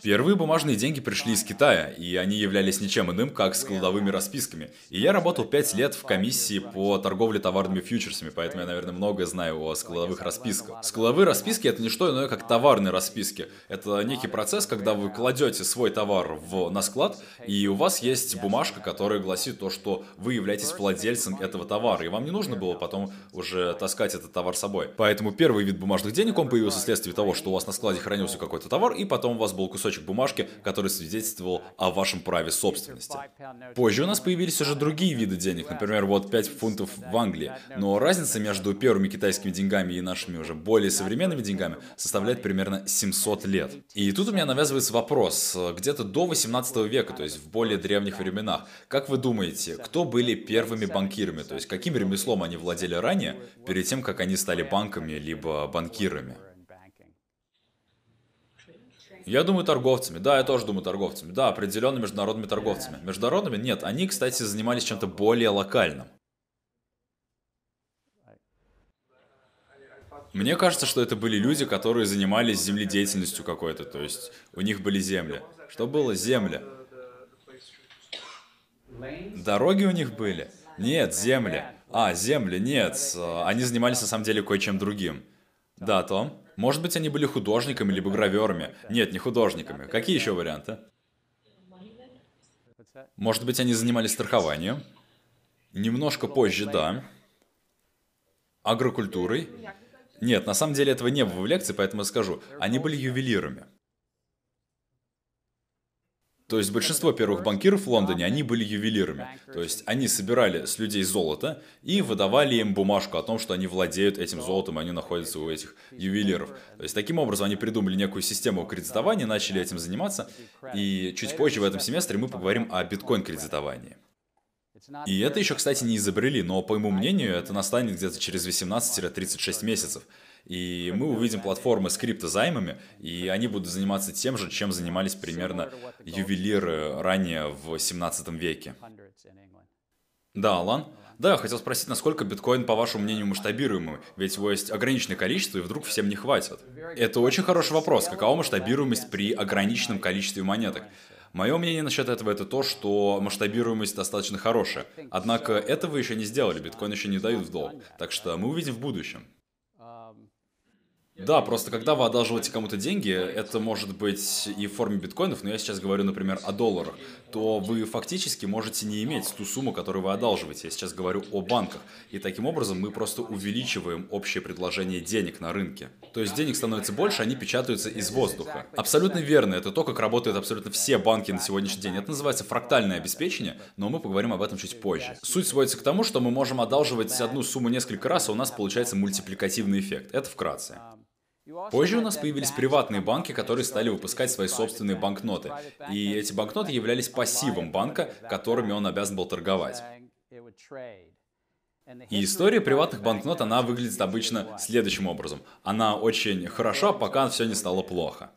Первые бумажные деньги пришли из Китая, и они являлись ничем иным, как складовыми расписками. И я работал 5 лет в комиссии по торговле товарными фьючерсами, поэтому я, наверное, многое знаю о складовых расписках. Складовые расписки это не что иное, как товарные расписки. Это некий процесс, когда вы кладете свой товар в, на склад, и у вас есть бумажка, которая гласит то, что вы являетесь владельцем этого товара, и вам не нужно было потом уже таскать этот товар с собой. Поэтому первый вид бумажных денег, он появился вследствие того, что у вас на складе хранился какой-то товар, и потом у вас был кусочек бумажки, который свидетельствовал о вашем праве собственности. Позже у нас появились уже другие виды денег, например, вот 5 фунтов в Англии, но разница между первыми китайскими деньгами и нашими уже более современными деньгами составляет примерно 700 лет. И тут у меня навязывается вопрос, вопрос. Где-то до 18 века, то есть в более древних временах, как вы думаете, кто были первыми банкирами? То есть каким ремеслом они владели ранее, перед тем, как они стали банками либо банкирами? Я думаю торговцами. Да, я тоже думаю торговцами. Да, определенно международными торговцами. Международными? Нет. Они, кстати, занимались чем-то более локальным. Мне кажется, что это были люди, которые занимались земледеятельностью какой-то, то есть у них были земли. Что было? Земля. Дороги у них были? Нет, земли. А, земли, нет. Они занимались на самом деле кое-чем другим. Да, Том? Может быть, они были художниками либо граверами? Нет, не художниками. Какие еще варианты? Может быть, они занимались страхованием? Немножко позже, да. Агрокультурой? Нет, на самом деле этого не было в лекции, поэтому я скажу. Они были ювелирами. То есть большинство первых банкиров в Лондоне, они были ювелирами. То есть они собирали с людей золото и выдавали им бумажку о том, что они владеют этим золотом, и они находятся у этих ювелиров. То есть таким образом они придумали некую систему кредитования, начали этим заниматься. И чуть позже в этом семестре мы поговорим о биткоин-кредитовании. И это еще, кстати, не изобрели, но, по моему мнению, это настанет где-то через 18-36 месяцев. И мы увидим платформы с криптозаймами, и они будут заниматься тем же, чем занимались примерно ювелиры ранее в 17 веке. Да, Алан? Да, хотел спросить, насколько биткоин, по вашему мнению, масштабируемый? Ведь его есть ограниченное количество, и вдруг всем не хватит. Это очень хороший вопрос. Какова масштабируемость при ограниченном количестве монеток? Мое мнение насчет этого это то, что масштабируемость достаточно хорошая. Однако этого еще не сделали, биткоин еще не дают в долг. Так что мы увидим в будущем. Да, просто когда вы одалживаете кому-то деньги, это может быть и в форме биткоинов, но я сейчас говорю, например, о долларах, то вы фактически можете не иметь ту сумму, которую вы одалживаете. Я сейчас говорю о банках. И таким образом мы просто увеличиваем общее предложение денег на рынке. То есть денег становится больше, они печатаются из воздуха. Абсолютно верно, это то, как работают абсолютно все банки на сегодняшний день. Это называется фрактальное обеспечение, но мы поговорим об этом чуть позже. Суть сводится к тому, что мы можем одалживать одну сумму несколько раз, а у нас получается мультипликативный эффект. Это вкратце. Позже у нас появились приватные банки, которые стали выпускать свои собственные банкноты. И эти банкноты являлись пассивом банка, которыми он обязан был торговать. И история приватных банкнот, она выглядит обычно следующим образом. Она очень хороша, пока все не стало плохо.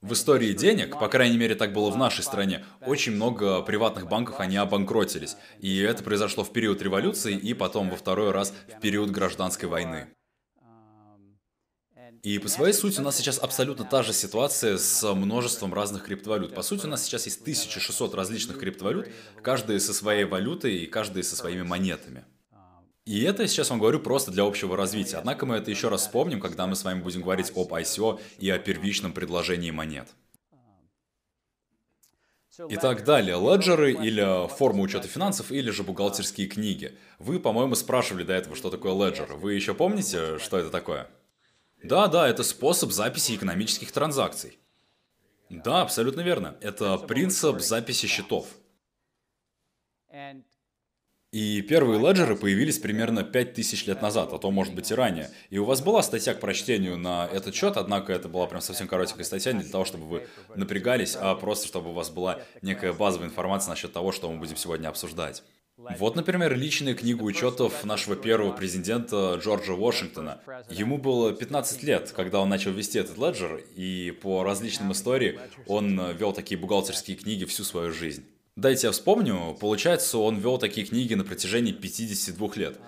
В истории денег, по крайней мере так было в нашей стране, очень много приватных банков, они обанкротились. И это произошло в период революции и потом во второй раз в период гражданской войны. И по своей сути у нас сейчас абсолютно та же ситуация с множеством разных криптовалют. По сути у нас сейчас есть 1600 различных криптовалют, каждая со своей валютой и каждая со своими монетами. И это я сейчас вам говорю просто для общего развития. Однако мы это еще раз вспомним, когда мы с вами будем говорить об ICO и о первичном предложении монет. Итак, далее, леджеры или форма учета финансов, или же бухгалтерские книги. Вы, по-моему, спрашивали до этого, что такое леджер. Вы еще помните, что это такое? Да, да, это способ записи экономических транзакций. Да, абсолютно верно. Это принцип записи счетов. И первые леджеры появились примерно 5000 лет назад, а то может быть и ранее. И у вас была статья к прочтению на этот счет, однако это была прям совсем коротенькая статья, не для того, чтобы вы напрягались, а просто чтобы у вас была некая базовая информация насчет того, что мы будем сегодня обсуждать. Вот, например, личная книга учетов нашего первого президента Джорджа Вашингтона. Ему было 15 лет, когда он начал вести этот леджер, и по различным историям он вел такие бухгалтерские книги всю свою жизнь. Дайте я вспомню, получается, он вел такие книги на протяжении 52 лет.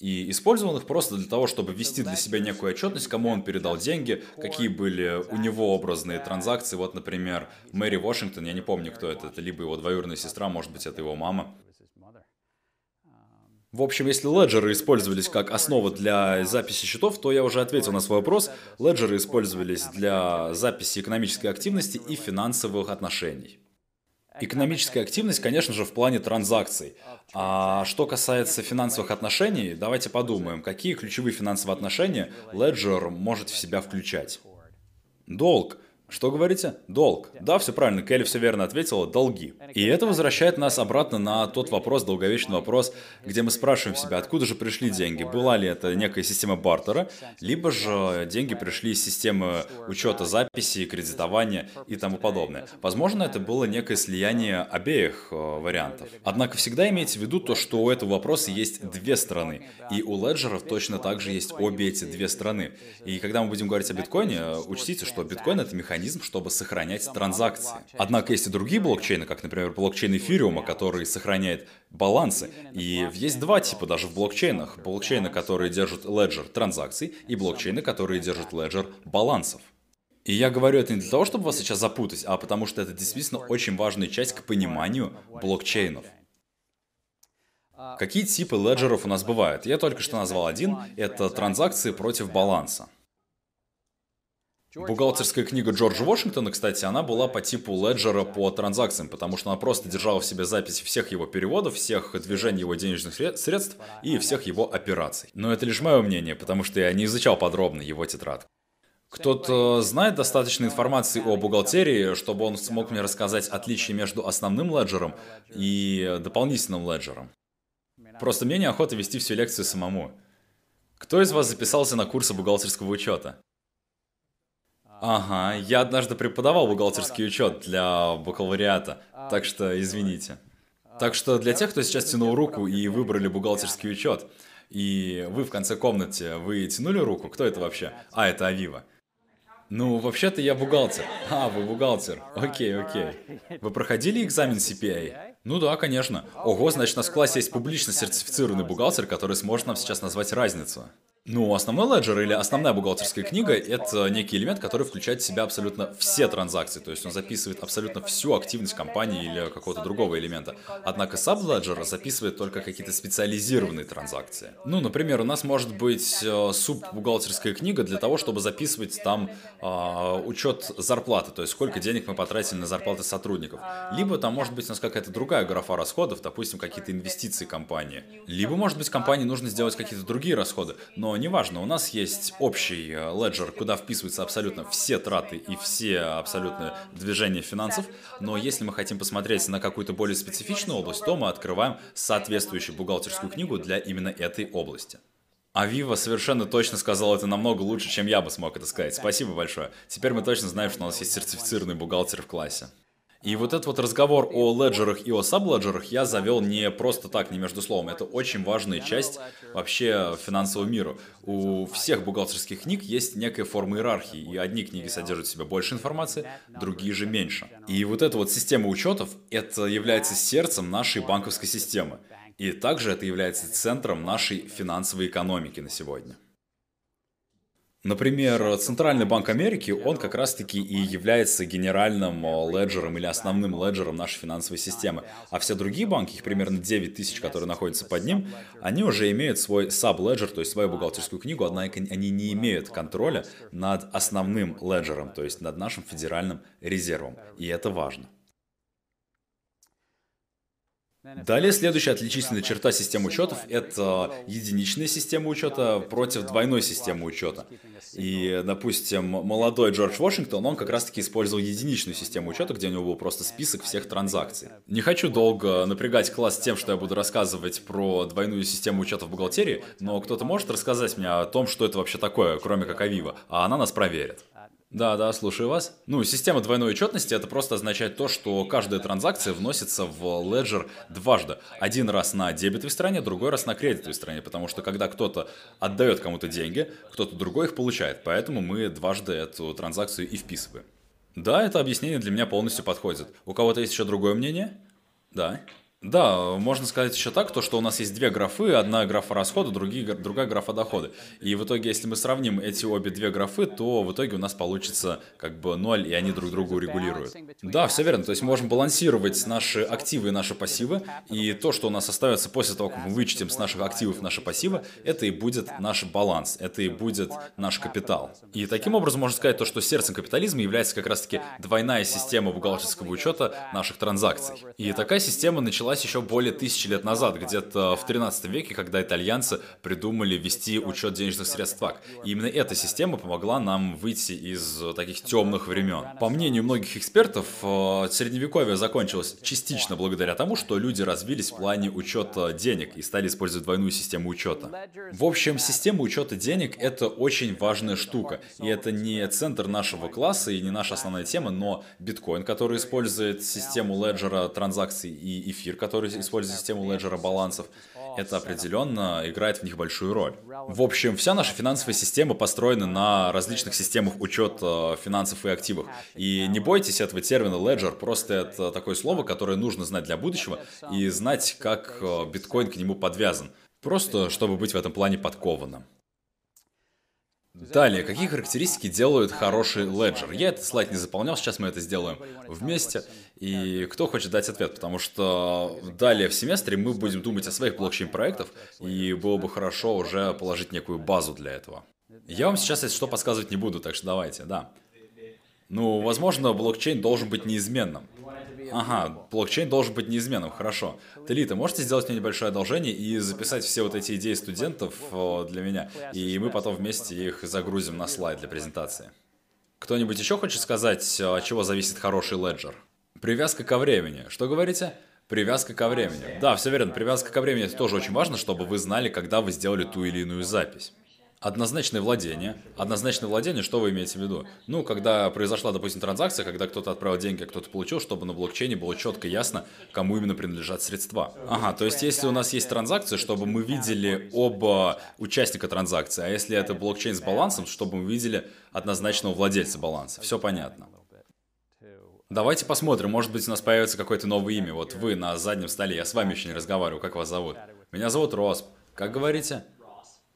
И использовал их просто для того, чтобы вести для себя некую отчетность, кому он передал деньги, какие были у него образные транзакции. Вот, например, Мэри Вашингтон, я не помню, кто это, это либо его двоюродная сестра, может быть, это его мама. В общем, если леджеры использовались как основа для записи счетов, то я уже ответил на свой вопрос. Леджеры использовались для записи экономической активности и финансовых отношений. Экономическая активность, конечно же, в плане транзакций. А что касается финансовых отношений, давайте подумаем, какие ключевые финансовые отношения Ledger может в себя включать. Долг. Что говорите? Долг. Да, все правильно, Келли все верно ответила, долги. И это возвращает нас обратно на тот вопрос, долговечный вопрос, где мы спрашиваем себя, откуда же пришли деньги? Была ли это некая система бартера, либо же деньги пришли из системы учета записи, кредитования и тому подобное. Возможно, это было некое слияние обеих э, вариантов. Однако всегда имейте в виду то, что у этого вопроса есть две стороны. И у леджеров точно так же есть обе эти две стороны. И когда мы будем говорить о биткоине, учтите, что биткоин это механизм, чтобы сохранять транзакции. Однако есть и другие блокчейны, как, например, блокчейн эфириума, который сохраняет балансы. И есть два типа даже в блокчейнах. Блокчейны, которые держат леджер транзакций, и блокчейны, которые держат леджер балансов. И я говорю это не для того, чтобы вас сейчас запутать, а потому что это действительно очень важная часть к пониманию блокчейнов. Какие типы леджеров у нас бывают? Я только что назвал один. Это транзакции против баланса. Бухгалтерская книга Джорджа Вашингтона, кстати, она была по типу леджера по транзакциям, потому что она просто держала в себе запись всех его переводов, всех движений его денежных средств и всех его операций. Но это лишь мое мнение, потому что я не изучал подробно его тетрадку. Кто-то знает достаточно информации о бухгалтерии, чтобы он смог мне рассказать отличие между основным леджером и дополнительным леджером? Просто мне неохота вести всю лекцию самому. Кто из вас записался на курсы бухгалтерского учета? Ага, я однажды преподавал бухгалтерский учет для бакалавриата, так что извините. Так что для тех, кто сейчас тянул руку и выбрали бухгалтерский учет, и вы в конце комнаты, вы тянули руку? Кто это вообще? А, это Авива. Ну, вообще-то я бухгалтер. А, вы бухгалтер. Окей, окей. Вы проходили экзамен CPA? Ну да, конечно. Ого, значит, у нас в классе есть публично сертифицированный бухгалтер, который сможет нам сейчас назвать разницу. Ну, основной леджер или основная бухгалтерская книга – это некий элемент, который включает в себя абсолютно все транзакции, то есть он записывает абсолютно всю активность компании или какого-то другого элемента. Однако саб-леджер записывает только какие-то специализированные транзакции. Ну, например, у нас может быть э, суб-бухгалтерская книга для того, чтобы записывать там э, учет зарплаты, то есть сколько денег мы потратили на зарплаты сотрудников. Либо там может быть у нас какая-то другая графа расходов, допустим, какие-то инвестиции компании. Либо, может быть, компании нужно сделать какие-то другие расходы, но неважно, у нас есть общий леджер, куда вписываются абсолютно все траты и все абсолютно движения финансов, но если мы хотим посмотреть на какую-то более специфичную область, то мы открываем соответствующую бухгалтерскую книгу для именно этой области. А Вива совершенно точно сказал это намного лучше, чем я бы смог это сказать. Спасибо большое. Теперь мы точно знаем, что у нас есть сертифицированный бухгалтер в классе. И вот этот вот разговор о леджерах и о сабледжерах я завел не просто так, не между словом. Это очень важная часть вообще финансового мира. У всех бухгалтерских книг есть некая форма иерархии, и одни книги содержат в себе больше информации, другие же меньше. И вот эта вот система учетов, это является сердцем нашей банковской системы. И также это является центром нашей финансовой экономики на сегодня. Например, Центральный банк Америки, он как раз-таки и является генеральным э, леджером или основным леджером нашей финансовой системы. А все другие банки, их примерно 9 тысяч, которые находятся под ним, они уже имеют свой саб-леджер, то есть свою бухгалтерскую книгу, однако они не имеют контроля над основным леджером, то есть над нашим федеральным резервом. И это важно. Далее следующая отличительная черта системы учетов – это единичная система учета против двойной системы учета. И, допустим, молодой Джордж Вашингтон, он как раз-таки использовал единичную систему учета, где у него был просто список всех транзакций. Не хочу долго напрягать класс тем, что я буду рассказывать про двойную систему учета в бухгалтерии, но кто-то может рассказать мне о том, что это вообще такое, кроме как Авива, а она нас проверит. Да, да, слушаю вас. Ну, система двойной отчетности это просто означает то, что каждая транзакция вносится в Ledger дважды. Один раз на дебетовой стороне, другой раз на кредитовой стороне, потому что когда кто-то отдает кому-то деньги, кто-то другой их получает. Поэтому мы дважды эту транзакцию и вписываем. Да, это объяснение для меня полностью подходит. У кого-то есть еще другое мнение? Да. Да, можно сказать еще так, то, что у нас есть две графы, одна графа расхода, другие, другая графа дохода. И в итоге, если мы сравним эти обе две графы, то в итоге у нас получится как бы ноль, и они друг другу регулируют. Да, все верно. То есть мы можем балансировать наши активы и наши пассивы, и то, что у нас остается после того, как мы вычтем с наших активов наши пассивы, это и будет наш баланс, это и будет наш капитал. И таким образом можно сказать то, что сердцем капитализма является как раз-таки двойная система бухгалтерского учета наших транзакций. И такая система началась началась еще более тысячи лет назад, где-то в 13 веке, когда итальянцы придумали вести учет денежных средств так. И именно эта система помогла нам выйти из таких темных времен. По мнению многих экспертов, э, средневековье закончилось частично благодаря тому, что люди развились в плане учета денег и стали использовать двойную систему учета. В общем, система учета денег — это очень важная штука. И это не центр нашего класса и не наша основная тема, но биткоин, который использует систему леджера транзакций, и эфир, который использует систему леджера балансов, это определенно играет в них большую роль. В общем, вся наша финансовая система построена на различных системах учета финансов и активов. И не бойтесь этого термина ledger, просто это такое слово, которое нужно знать для будущего и знать, как э, биткоин к нему подвязан. Просто чтобы быть в этом плане подкованным. Далее, какие характеристики делают хороший леджер? Я этот слайд не заполнял, сейчас мы это сделаем вместе. И кто хочет дать ответ? Потому что далее в семестре мы будем думать о своих блокчейн-проектах, и было бы хорошо уже положить некую базу для этого. Я вам сейчас, если что, подсказывать не буду, так что давайте, да. Ну, возможно, блокчейн должен быть неизменным. Ага, блокчейн должен быть неизменным, хорошо. Телита, можете сделать мне небольшое одолжение и записать все вот эти идеи студентов для меня, и мы потом вместе их загрузим на слайд для презентации. Кто-нибудь еще хочет сказать, от чего зависит хороший леджер? Привязка ко времени. Что говорите? Привязка ко времени. Да, все верно. Привязка ко времени это тоже очень важно, чтобы вы знали, когда вы сделали ту или иную запись. Однозначное владение. Однозначное владение, что вы имеете в виду? Ну, когда произошла, допустим, транзакция, когда кто-то отправил деньги, а кто-то получил, чтобы на блокчейне было четко ясно, кому именно принадлежат средства. Ага, то есть если у нас есть транзакция, чтобы мы видели оба участника транзакции, а если это блокчейн с балансом, чтобы мы видели однозначного владельца баланса. Все понятно. Давайте посмотрим, может быть у нас появится какое-то новое имя. Вот вы на заднем столе, я с вами еще не разговариваю, как вас зовут? Меня зовут Росп. Как говорите?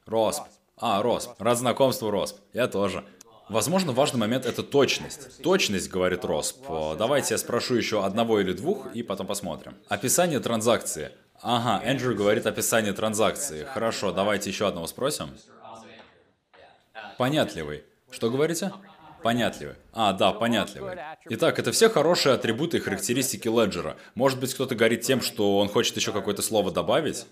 Росп. А, Росп. Рад знакомству, Росп. Я тоже. Возможно, важный момент — это точность. Точность, говорит Росп. Давайте я спрошу еще одного или двух, и потом посмотрим. Описание транзакции. Ага, Эндрю говорит описание транзакции. Хорошо, давайте еще одного спросим. Понятливый. Что говорите? Понятливый. А, да, понятливый. Итак, это все хорошие атрибуты и характеристики леджера. Может быть, кто-то говорит тем, что он хочет еще какое-то слово добавить?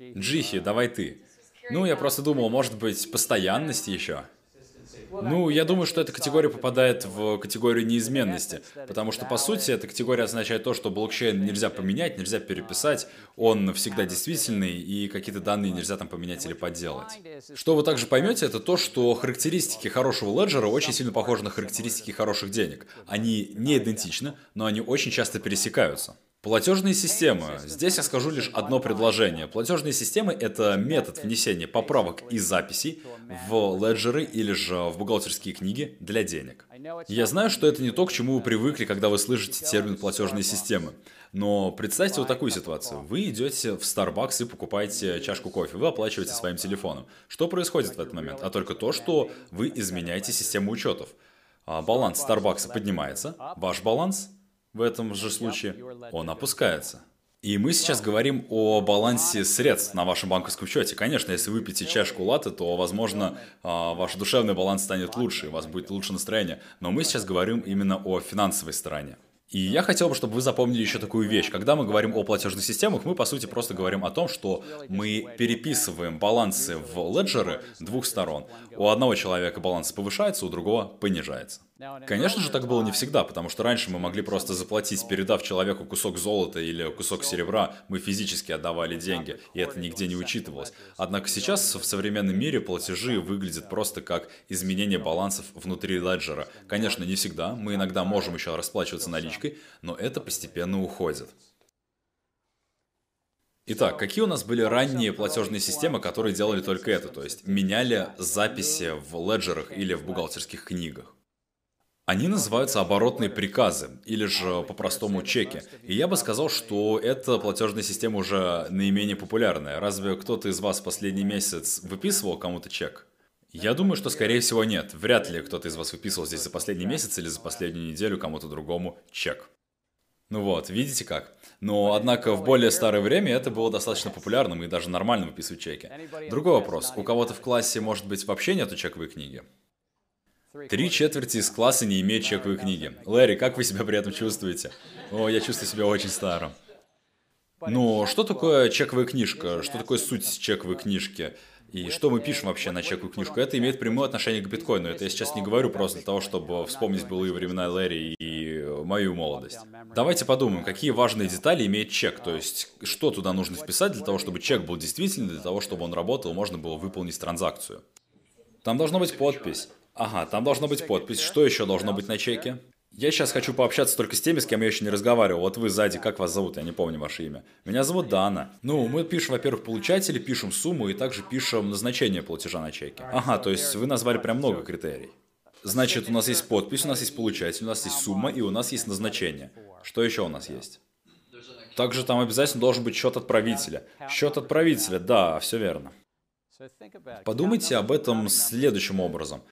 Джихи, давай ты. Ну, я просто думал, может быть, постоянность еще. Ну, я думаю, что эта категория попадает в категорию неизменности, потому что, по сути, эта категория означает то, что блокчейн нельзя поменять, нельзя переписать, он всегда действительный, и какие-то данные нельзя там поменять или подделать. Что вы также поймете, это то, что характеристики хорошего леджера очень сильно похожи на характеристики хороших денег. Они не идентичны, но они очень часто пересекаются. Платежные системы. Здесь я скажу лишь одно предложение. Платежные системы — это метод внесения поправок и записей в леджеры или же в бухгалтерские книги для денег. Я знаю, что это не то, к чему вы привыкли, когда вы слышите термин «платежные системы». Но представьте вот такую ситуацию. Вы идете в Starbucks и покупаете чашку кофе. Вы оплачиваете своим телефоном. Что происходит в этот момент? А только то, что вы изменяете систему учетов. А баланс Starbucks поднимается, ваш баланс в этом же случае, он опускается. И мы сейчас говорим о балансе средств на вашем банковском счете. Конечно, если вы пьете чашку латте, то, возможно, а, ваш душевный баланс станет лучше, у вас будет лучше настроение. Но мы сейчас говорим именно о финансовой стороне. И я хотел бы, чтобы вы запомнили еще такую вещь. Когда мы говорим о платежных системах, мы, по сути, просто говорим о том, что мы переписываем балансы в леджеры двух сторон. У одного человека баланс повышается, у другого понижается. Конечно же, так было не всегда, потому что раньше мы могли просто заплатить, передав человеку кусок золота или кусок серебра, мы физически отдавали деньги, и это нигде не учитывалось. Однако сейчас в современном мире платежи выглядят просто как изменение балансов внутри леджера. Конечно, не всегда, мы иногда можем еще расплачиваться наличкой, но это постепенно уходит. Итак, какие у нас были ранние платежные системы, которые делали только это, то есть меняли записи в леджерах или в бухгалтерских книгах? Они называются оборотные приказы, или же по-простому чеки. И я бы сказал, что эта платежная система уже наименее популярная. Разве кто-то из вас последний месяц выписывал кому-то чек? Я думаю, что скорее всего нет. Вряд ли кто-то из вас выписывал здесь за последний месяц или за последнюю неделю кому-то другому чек. Ну вот, видите как? Но, однако, в более старое время это было достаточно популярным и даже нормально выписывать чеки. Другой вопрос. У кого-то в классе, может быть, вообще нету чековой книги? Три четверти из класса не имеют чековой книги. Лэри, как вы себя при этом чувствуете? О, я чувствую себя очень старым. Но что такое чековая книжка? Что такое суть чековой книжки? И что мы пишем вообще на чековую книжку? Это имеет прямое отношение к биткоину. Это я сейчас не говорю просто для того, чтобы вспомнить былые времена Лэри и мою молодость. Давайте подумаем, какие важные детали имеет чек. То есть, что туда нужно вписать для того, чтобы чек был действительный, для того, чтобы он работал, можно было выполнить транзакцию. Там должна быть подпись. Ага, там должна быть подпись. Что еще должно быть на чеке? Я сейчас хочу пообщаться только с теми, с кем я еще не разговаривал. Вот вы сзади, как вас зовут? Я не помню ваше имя. Меня зовут Дана. Ну, мы пишем, во-первых, получатели, пишем сумму и также пишем назначение платежа на чеке. Ага, то есть вы назвали прям много критерий. Значит, у нас есть подпись, у нас есть получатель, у нас есть сумма и у нас есть назначение. Что еще у нас есть? Также там обязательно должен быть счет отправителя. Счет отправителя, да, все верно. Подумайте об этом следующим образом.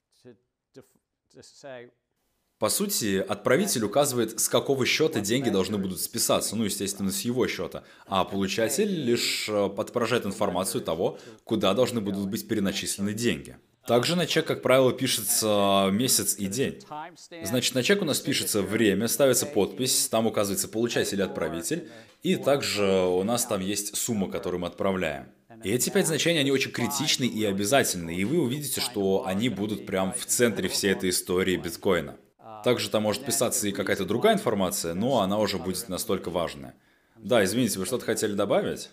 По сути, отправитель указывает, с какого счета деньги должны будут списаться, ну, естественно, с его счета, а получатель лишь э, отображает информацию того, куда должны будут быть переначислены деньги. Также на чек, как правило, пишется месяц и день. Значит, на чек у нас пишется время, ставится подпись, там указывается получатель и отправитель, и также у нас там есть сумма, которую мы отправляем. И эти пять значений, они очень критичны и обязательны, и вы увидите, что они будут прям в центре всей этой истории биткоина. Также там может писаться и какая-то другая информация, но она уже будет настолько важная. Да, извините, вы что-то хотели добавить?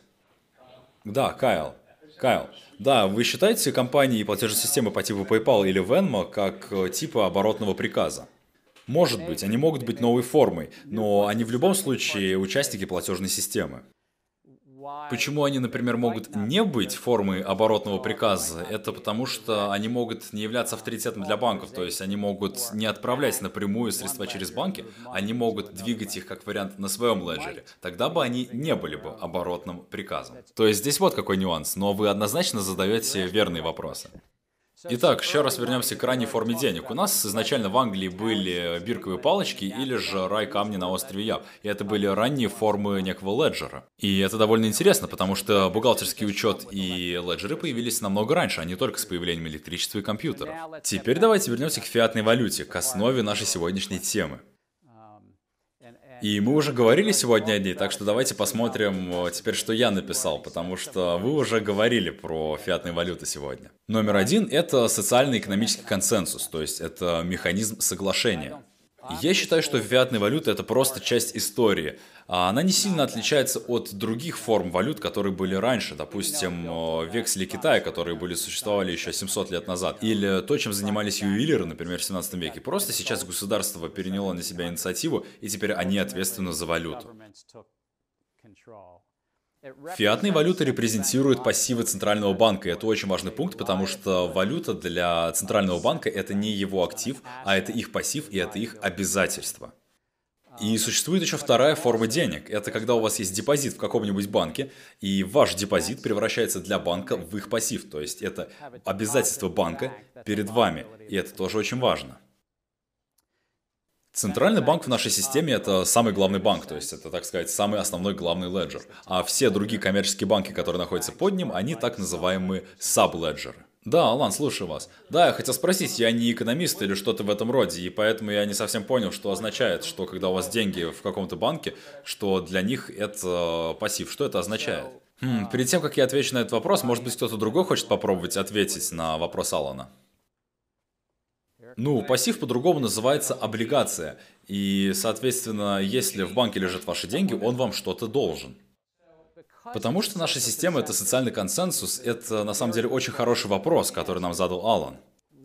Да, Кайл. Кайл. Да, вы считаете компании и платежные системы по типу PayPal или Venmo как типа оборотного приказа? Может быть, они могут быть новой формой, но они в любом случае участники платежной системы. Почему они, например, могут не быть формой оборотного приказа? Это потому, что они могут не являться авторитетом для банков, то есть они могут не отправлять напрямую средства через банки, они могут двигать их как вариант на своем леджере. Тогда бы они не были бы оборотным приказом. То есть здесь вот какой нюанс, но вы однозначно задаете верные вопросы. Итак, еще раз вернемся к ранней форме денег. У нас изначально в Англии были бирковые палочки или же рай камни на острове Яб. И это были ранние формы некого леджера. И это довольно интересно, потому что бухгалтерский учет и леджеры появились намного раньше, а не только с появлением электричества и компьютеров. Теперь давайте вернемся к фиатной валюте, к основе нашей сегодняшней темы. И мы уже говорили сегодня о ней, так что давайте посмотрим э, теперь, что я написал, потому что вы уже говорили про фиатные валюты сегодня. Номер один – это социально-экономический консенсус, то есть это механизм соглашения. Я считаю, что фиатная валюта – это просто часть истории. А она не сильно отличается от других форм валют, которые были раньше, допустим, вексли Китая, которые были существовали еще 700 лет назад, или то, чем занимались ювелиры, например, в 17 веке. Просто сейчас государство переняло на себя инициативу, и теперь они ответственны за валюту. Фиатные валюты репрезентируют пассивы Центрального банка, это очень важный пункт, потому что валюта для Центрального банка это не его актив, а это их пассив и это их обязательство. И существует еще вторая форма денег. Это когда у вас есть депозит в каком-нибудь банке, и ваш депозит превращается для банка в их пассив. То есть это обязательство банка перед вами. И это тоже очень важно. Центральный банк в нашей системе это самый главный банк, то есть это, так сказать, самый основной главный леджер. А все другие коммерческие банки, которые находятся под ним, они так называемые саб-леджеры. Да, Алан, слушаю вас. Да, я хотел спросить, я не экономист или что-то в этом роде, и поэтому я не совсем понял, что означает, что когда у вас деньги в каком-то банке, что для них это пассив. Что это означает? Хм, перед тем, как я отвечу на этот вопрос, может быть, кто-то другой хочет попробовать ответить на вопрос Алана? Ну, пассив по-другому называется облигация. И, соответственно, если в банке лежат ваши деньги, он вам что-то должен. Потому что наша система — это социальный консенсус, это на самом деле очень хороший вопрос, который нам задал Алан.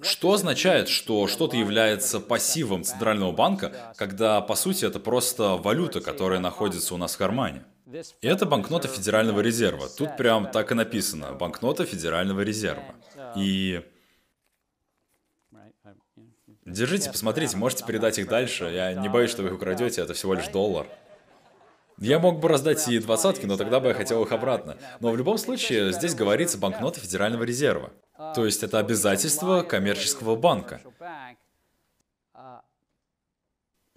Что означает, что что-то является пассивом Центрального банка, когда, по сути, это просто валюта, которая находится у нас в кармане? И это банкнота Федерального резерва. Тут прям так и написано. Банкнота Федерального резерва. И Держите, посмотрите, можете передать их дальше. Я не боюсь, что вы их украдете, это всего лишь доллар. Я мог бы раздать и двадцатки, но тогда бы я хотел их обратно. Но в любом случае, здесь говорится банкноты Федерального резерва. То есть это обязательство коммерческого банка.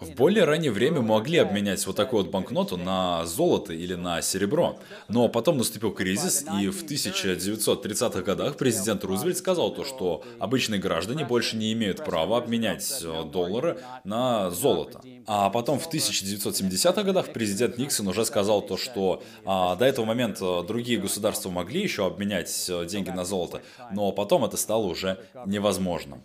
В более раннее время могли обменять вот такую вот банкноту на золото или на серебро. Но потом наступил кризис, и в 1930-х годах президент Рузвельт сказал то, что обычные граждане больше не имеют права обменять э, доллары на золото. А потом в 1970-х годах президент Никсон уже сказал то, что а, до этого момента другие государства могли еще обменять э, деньги на золото, но потом это стало уже невозможно.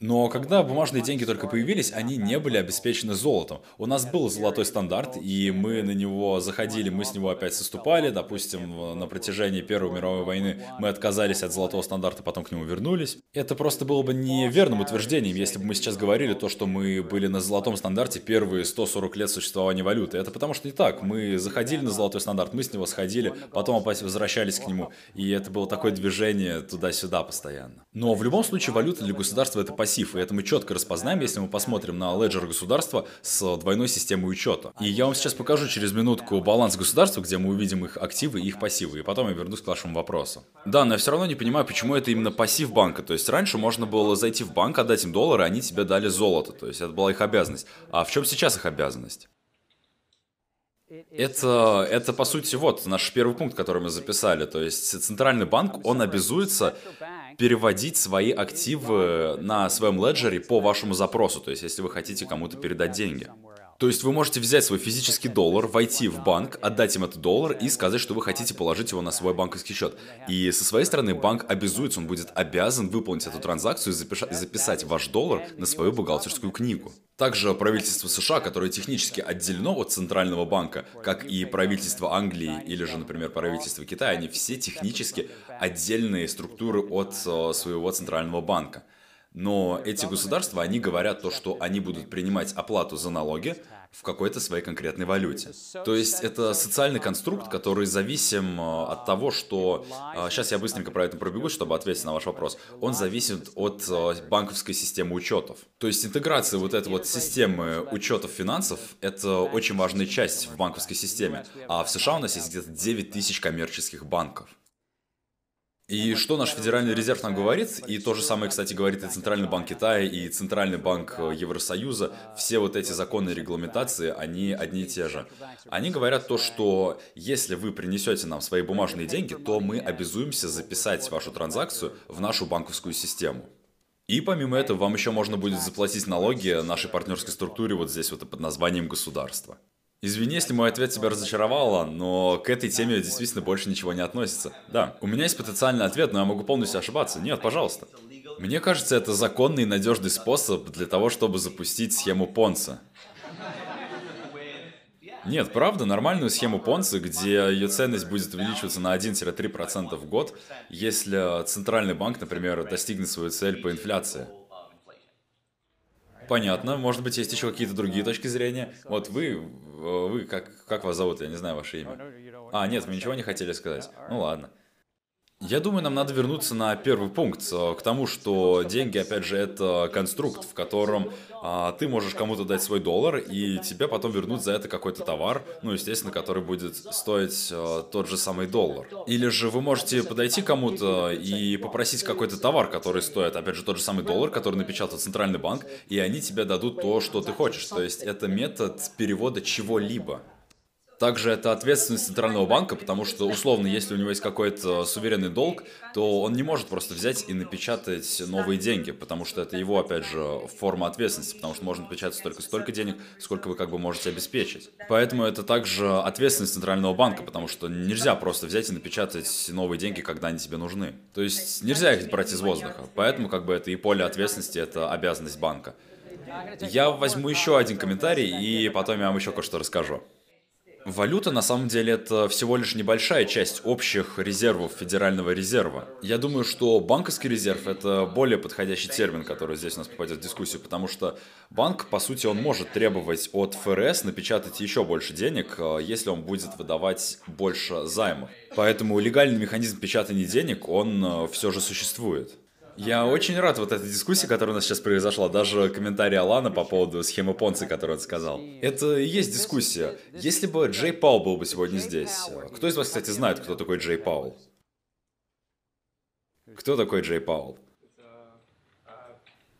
Но когда бумажные деньги только появились, они не были обеспечены золотом. У нас был золотой стандарт, и мы на него заходили, мы с него опять соступали. Допустим, на протяжении Первой мировой войны мы отказались от золотого стандарта, потом к нему вернулись. Это просто было бы неверным утверждением, если бы мы сейчас говорили то, что мы были на золотом стандарте первые 140 лет существования валюты. Это потому что не так. Мы заходили на золотой стандарт, мы с него сходили, потом опять возвращались к нему. И это было такое движение туда-сюда постоянно. Но в любом случае валюта для государства это пассив, и это мы четко распознаем, если мы посмотрим на леджер государства с двойной системой учета. И я вам сейчас покажу через минутку баланс государства, где мы увидим их активы и их пассивы, и потом я вернусь к вашему вопросу. Да, но я все равно не понимаю, почему это именно пассив банка. То есть раньше можно было зайти в банк, отдать им доллары, они тебе дали золото. То есть это была их обязанность. А в чем сейчас их обязанность? Это, это, по сути, вот наш первый пункт, который мы записали. То есть Центральный банк, он обязуется переводить свои активы на своем леджере по вашему запросу, то есть если вы хотите кому-то передать деньги. То есть вы можете взять свой физический доллар, войти в банк, отдать им этот доллар и сказать, что вы хотите положить его на свой банковский счет. И со своей стороны банк обязуется, он будет обязан выполнить эту транзакцию и записать ваш доллар на свою бухгалтерскую книгу. Также правительство США, которое технически отделено от Центрального банка, как и правительство Англии или же, например, правительство Китая, они все технически отдельные структуры от э, своего Центрального банка. Но эти государства, они говорят то, что они будут принимать оплату за налоги в какой-то своей конкретной валюте. То есть это социальный конструкт, который зависим э, от того, что... Сейчас э, я быстренько про это пробегу, чтобы ответить на ваш вопрос. Он зависит от банковской системы учетов. То есть интеграция вот этой вот системы учетов финансов — это очень важная часть в банковской системе. А в США у нас есть где-то 9 тысяч коммерческих банков. И что наш Федеральный резерв нам говорит, и то же самое, кстати, говорит и Центральный банк Китая, и Центральный банк э, Евросоюза, все вот эти законы и регламентации, они одни и те же. Они говорят то, что если вы принесете нам свои бумажные деньги, то мы обязуемся записать вашу транзакцию в нашу банковскую систему. И помимо этого, вам еще можно будет заплатить налоги нашей партнерской структуре вот здесь вот под названием государства. Извини, если мой ответ тебя разочаровало, но к этой теме действительно больше ничего не относится. Да, у меня есть потенциальный ответ, но я могу полностью ошибаться. Нет, пожалуйста. Мне кажется, это законный и надежный способ для того, чтобы запустить схему Понца. Нет, правда, нормальную схему Понца, где ее ценность будет увеличиваться на 1-3% в год, если центральный банк, например, достигнет свою цель по инфляции. Понятно. Может быть, есть еще какие-то другие точки зрения. Вот вы, вы как, как вас зовут? Я не знаю ваше имя. А, нет, вы ничего не хотели сказать. Ну ладно. Я думаю, нам надо вернуться на первый пункт, э, к тому, что деньги, опять же, это конструкт, в котором а, ты можешь кому-то дать свой доллар, и тебе потом вернут за это какой-то товар, ну, естественно, который будет стоить а, тот же самый доллар. Или же вы можете подойти кому-то и попросить какой-то товар, который стоит, опять же, тот же самый доллар, который напечатал Центральный банк, и они тебе дадут то, что ты хочешь. То есть это метод перевода чего-либо. Также это ответственность Центрального банка, потому что, условно, если у него есть какой-то суверенный долг, то он не может просто взять и напечатать новые деньги, потому что это его, опять же, форма ответственности, потому что можно напечатать только столько денег, сколько вы как бы можете обеспечить. Поэтому это также ответственность Центрального банка, потому что нельзя просто взять и напечатать новые деньги, когда они тебе нужны. То есть нельзя их брать из воздуха. Поэтому как бы это и поле ответственности, это обязанность банка. Я возьму еще один комментарий, и потом я вам еще кое-что расскажу. Валюта на самом деле это всего лишь небольшая часть общих резервов Федерального резерва. Я думаю, что банковский резерв это более подходящий термин, который здесь у нас попадет в дискуссию, потому что банк, по сути, он может требовать от ФРС напечатать еще больше денег, э, если он будет выдавать больше займов. Поэтому легальный механизм печатания денег, он э, все же существует. Я очень рад вот этой дискуссии, которая у нас сейчас произошла, даже комментарий Алана по поводу схемы Понци, которую он сказал. Это и есть дискуссия. Если бы Джей Паул был бы сегодня здесь, кто из вас, кстати, знает, кто такой Джей Паул? Кто такой Джей Паул?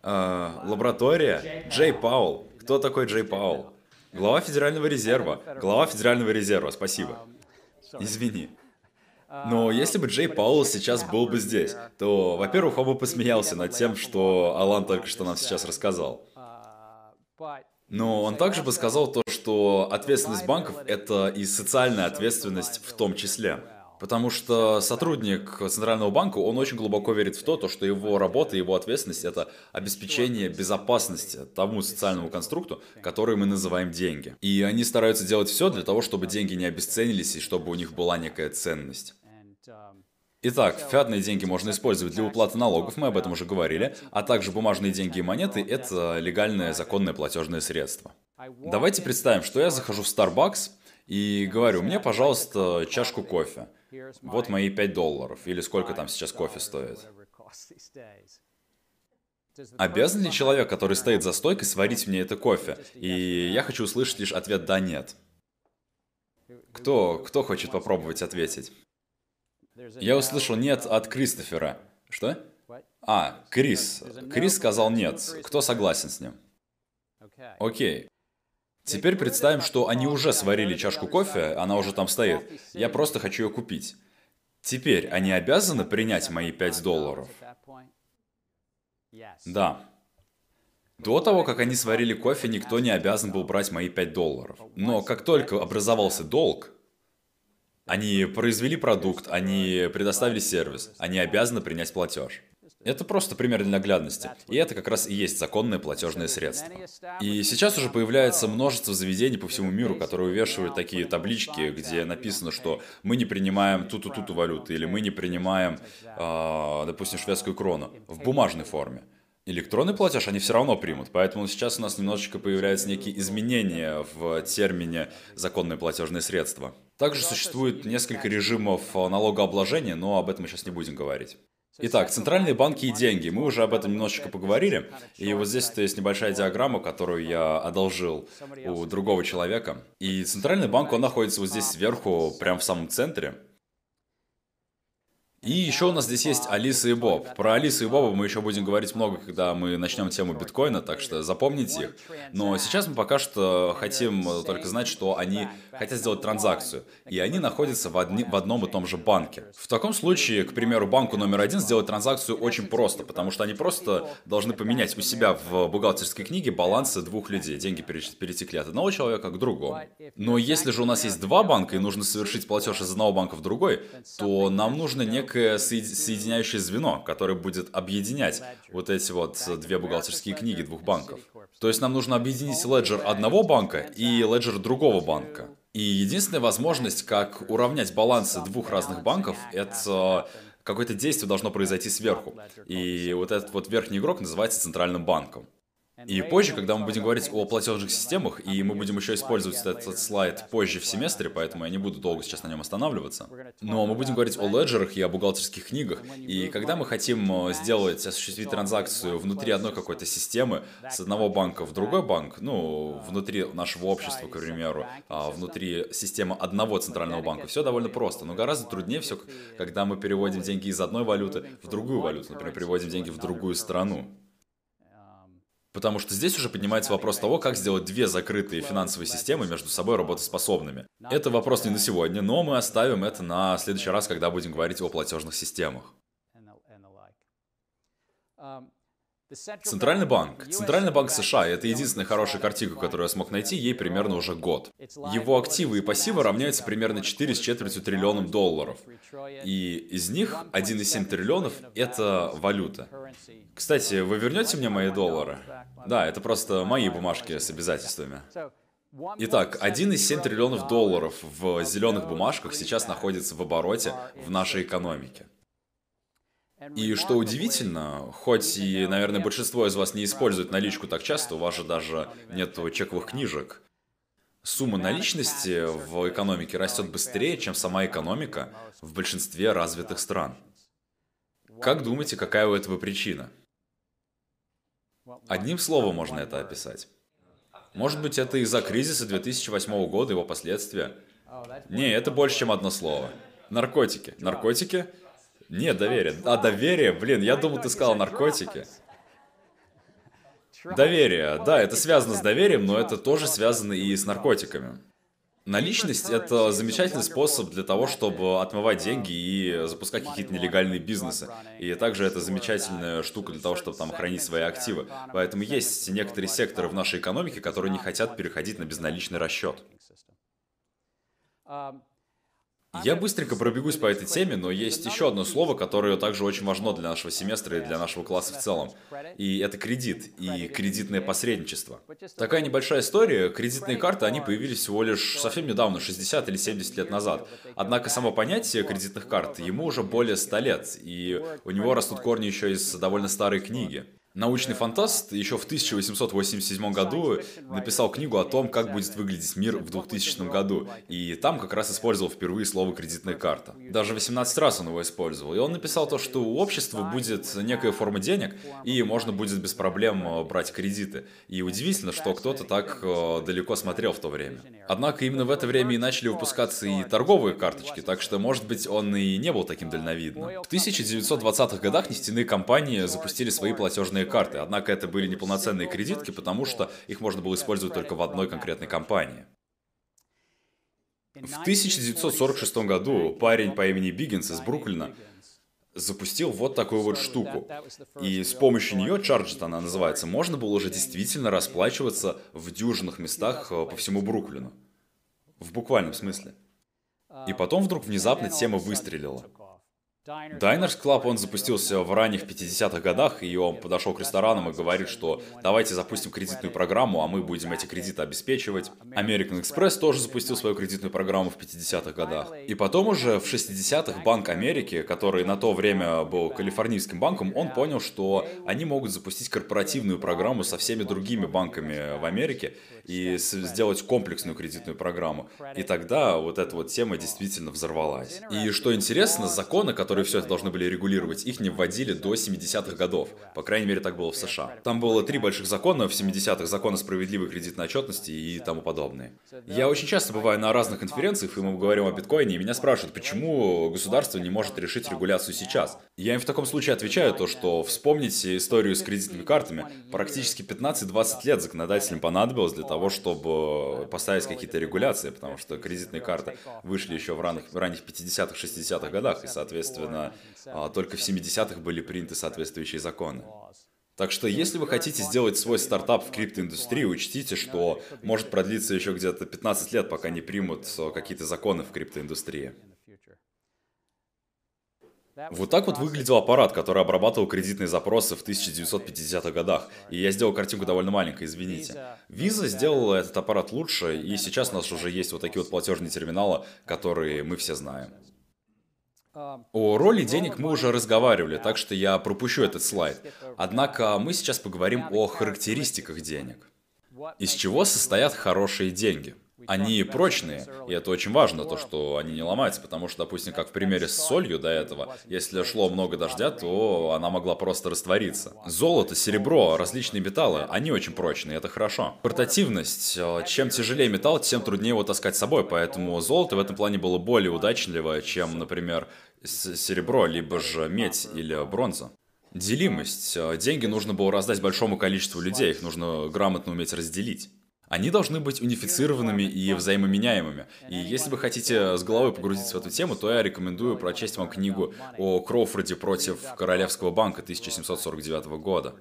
А, лаборатория? Джей Паул. Кто такой Джей Паул? Глава Федерального резерва. Глава Федерального резерва, спасибо. Извини. Но если бы Джей Паул сейчас был бы здесь, то, во-первых, он бы посмеялся над тем, что Алан только что нам сейчас рассказал. Но он также бы сказал то, что ответственность банков — это и социальная ответственность в том числе. Потому что сотрудник Центрального банка, он очень глубоко верит в то, то, что его работа, его ответственность – это обеспечение безопасности тому социальному конструкту, который мы называем деньги. И они стараются делать все для того, чтобы деньги не обесценились и чтобы у них была некая ценность. Итак, фиатные деньги можно использовать для уплаты налогов, мы об этом уже говорили, а также бумажные деньги и монеты – это легальное законное платежное средство. Давайте представим, что я захожу в Starbucks и говорю, мне, пожалуйста, чашку кофе. Вот мои 5 долларов, или сколько там сейчас кофе стоит. Обязан ли человек, который стоит за стойкой, сварить мне это кофе? И я хочу услышать лишь ответ «да-нет». Кто, кто хочет попробовать ответить? Я услышал «нет» от Кристофера. Что? А, Крис. Крис сказал «нет». Кто согласен с ним? Окей. Теперь представим, что они уже сварили чашку кофе, она уже там стоит. Я просто хочу ее купить. Теперь они обязаны принять мои 5 долларов? Да. До того, как они сварили кофе, никто не обязан был брать мои 5 долларов. Но как только образовался долг, они произвели продукт, они предоставили сервис, они обязаны принять платеж. Это просто пример для наглядности. И это как раз и есть законное платежное средство. И сейчас уже появляется множество заведений по всему миру, которые увешивают такие таблички, где написано, что мы не принимаем ту-ту-ту валюту, или мы не принимаем, э, допустим, шведскую крону в бумажной форме. Электронный платеж они все равно примут, поэтому сейчас у нас немножечко появляются некие изменения в термине «законное платежное средство». Также существует несколько режимов налогообложения, но об этом мы сейчас не будем говорить. Итак, центральные банки и деньги. Мы уже об этом немножечко поговорили. И вот здесь есть небольшая диаграмма, которую я одолжил у другого человека. И центральный банк, он находится вот здесь сверху, прямо в самом центре. И еще у нас здесь есть Алиса и Боб. Про Алису и Боба мы еще будем говорить много, когда мы начнем тему биткоина, так что запомните их. Но сейчас мы пока что хотим только знать, что они хотят сделать транзакцию, и они находятся в, одни, в одном и том же банке. В таком случае, к примеру, банку номер один сделать транзакцию очень просто, потому что они просто должны поменять у себя в бухгалтерской книге балансы двух людей. Деньги перетекли от одного человека к другому. Но если же у нас есть два банка и нужно совершить платеж из одного банка в другой, то нам нужно некое некое соединяющее звено, которое будет объединять вот эти вот две бухгалтерские книги двух банков. То есть нам нужно объединить леджер одного банка и леджер другого банка. И единственная возможность, как уравнять балансы двух разных банков, это какое-то действие должно произойти сверху. И вот этот вот верхний игрок называется центральным банком. И позже, когда мы будем говорить о платежных системах, и мы будем еще использовать этот слайд позже в семестре, поэтому я не буду долго сейчас на нем останавливаться. Но мы будем говорить о леджерах и о бухгалтерских книгах. И когда мы хотим э, сделать, осуществить транзакцию внутри одной какой-то системы, с одного банка в другой банк, ну, внутри нашего общества, к примеру, а внутри системы одного центрального банка, все довольно просто. Но гораздо труднее все, когда мы переводим деньги из одной валюты в другую валюту, например, переводим деньги в другую страну. Потому что здесь уже поднимается вопрос того, как сделать две закрытые финансовые системы между собой работоспособными. Это вопрос не на сегодня, но мы оставим это на следующий раз, когда будем говорить о платежных системах. Центральный банк. Центральный банк США – это единственная хорошая картинка, которую я смог найти, ей примерно уже год. Его активы и пассивы равняются примерно 4 с четвертью триллионам долларов. И из них 1,7 триллионов – это валюта. Кстати, вы вернете мне мои доллары? Да, это просто мои бумажки с обязательствами. Итак, 1,7 триллионов долларов в зеленых бумажках сейчас находится в обороте в нашей экономике. И что удивительно, хоть и, наверное, большинство из вас не использует наличку так часто, у вас же даже нет чековых книжек, сумма наличности в экономике растет быстрее, чем сама экономика в большинстве развитых стран. Как думаете, какая у этого причина? Одним словом можно это описать. Может быть, это из-за кризиса 2008 года, его последствия? Не, это больше, чем одно слово. Наркотики. Наркотики нет доверия. А, доверие? Блин, я думал, ты сказал наркотики. Доверие. Да, это связано с доверием, но это тоже связано и с наркотиками. Наличность — это замечательный способ для того, чтобы отмывать деньги и запускать какие-то нелегальные бизнесы. И также это замечательная штука для того, чтобы там хранить свои активы. Поэтому есть некоторые секторы в нашей экономике, которые не хотят переходить на безналичный расчет. Я быстренько пробегусь по этой теме, но есть еще одно слово, которое также очень важно для нашего семестра и для нашего класса в целом. И это кредит и кредитное посредничество. Такая небольшая история. Кредитные карты, они появились всего лишь совсем недавно, 60 или 70 лет назад. Однако само понятие кредитных карт, ему уже более 100 лет, и у него растут корни еще из довольно старой книги. Научный фантаст еще в 1887 году написал книгу о том, как будет выглядеть мир в 2000 году, и там как раз использовал впервые слово «кредитная карта». Даже 18 раз он его использовал, и он написал то, что у общества будет некая форма денег, и можно будет без проблем э, брать кредиты. И удивительно, что кто-то так э, далеко смотрел в то время. Однако именно в это время и начали выпускаться и торговые карточки, так что, может быть, он и не был таким дальновидным. В 1920-х годах нефтяные компании запустили свои платежные карты, однако это были неполноценные кредитки, потому что их можно было использовать только в одной конкретной компании. В 1946 году парень по имени Биггинс из Бруклина запустил вот такую вот штуку. И с помощью нее, Charged она называется, можно было уже действительно расплачиваться в дюжинных местах э, по всему Бруклину. В буквальном смысле. И потом вдруг внезапно тема выстрелила. Diners Club, он запустился в ранних 50-х годах, и он подошел к ресторанам и говорит, что давайте запустим кредитную программу, а мы будем эти кредиты обеспечивать. American Express тоже запустил свою кредитную программу в 50-х годах. И потом уже в 60-х Банк Америки, который на то время был калифорнийским банком, он понял, что они могут запустить корпоративную программу со всеми другими банками в Америке и сделать комплексную кредитную программу. И тогда вот эта вот тема действительно взорвалась. И что интересно, законы, которые которые все это должны были регулировать, их не вводили до 70-х годов. По крайней мере, так было в США. Там было три больших закона в 70-х. Закон о справедливой кредитной отчетности и тому подобное. Я очень часто бываю на разных конференциях, и мы говорим о биткоине, и меня спрашивают, почему государство не может решить регуляцию сейчас. Я им в таком случае отвечаю то, что вспомните историю с кредитными картами. Практически 15-20 лет законодателям понадобилось для того, чтобы поставить какие-то регуляции, потому что кредитные карты вышли еще в ранних, ранних 50-х, 60-х годах, и, соответственно, Соответственно, а, только в 70-х были приняты соответствующие законы. Так что, если вы хотите сделать свой стартап в криптоиндустрии, учтите, что может продлиться еще где-то 15 лет, пока не примут а, какие-то законы в криптоиндустрии. Вот так вот выглядел аппарат, который обрабатывал кредитные запросы в 1950-х годах. И я сделал картинку довольно маленькой, извините. Виза сделала этот аппарат лучше, и сейчас у нас уже есть вот такие вот платежные терминалы, которые мы все знаем. О роли денег мы уже разговаривали, так что я пропущу этот слайд. Однако мы сейчас поговорим о характеристиках денег. Из чего состоят хорошие деньги? Они прочные, и это очень важно, то, что они не ломаются, потому что, допустим, как в примере с солью до этого, если шло много дождя, то она могла просто раствориться. Золото, серебро, различные металлы, они очень прочные, это хорошо. Портативность. Чем тяжелее металл, тем труднее его таскать с собой, поэтому золото в этом плане было более удачливое, чем, например, серебро, либо же медь или бронза. Делимость. Деньги нужно было раздать большому количеству людей, их нужно грамотно уметь разделить. Они должны быть унифицированными и взаимоменяемыми. И если вы хотите с головой погрузиться в эту тему, то я рекомендую прочесть вам книгу о Кроуфорде против Королевского банка 1749 года.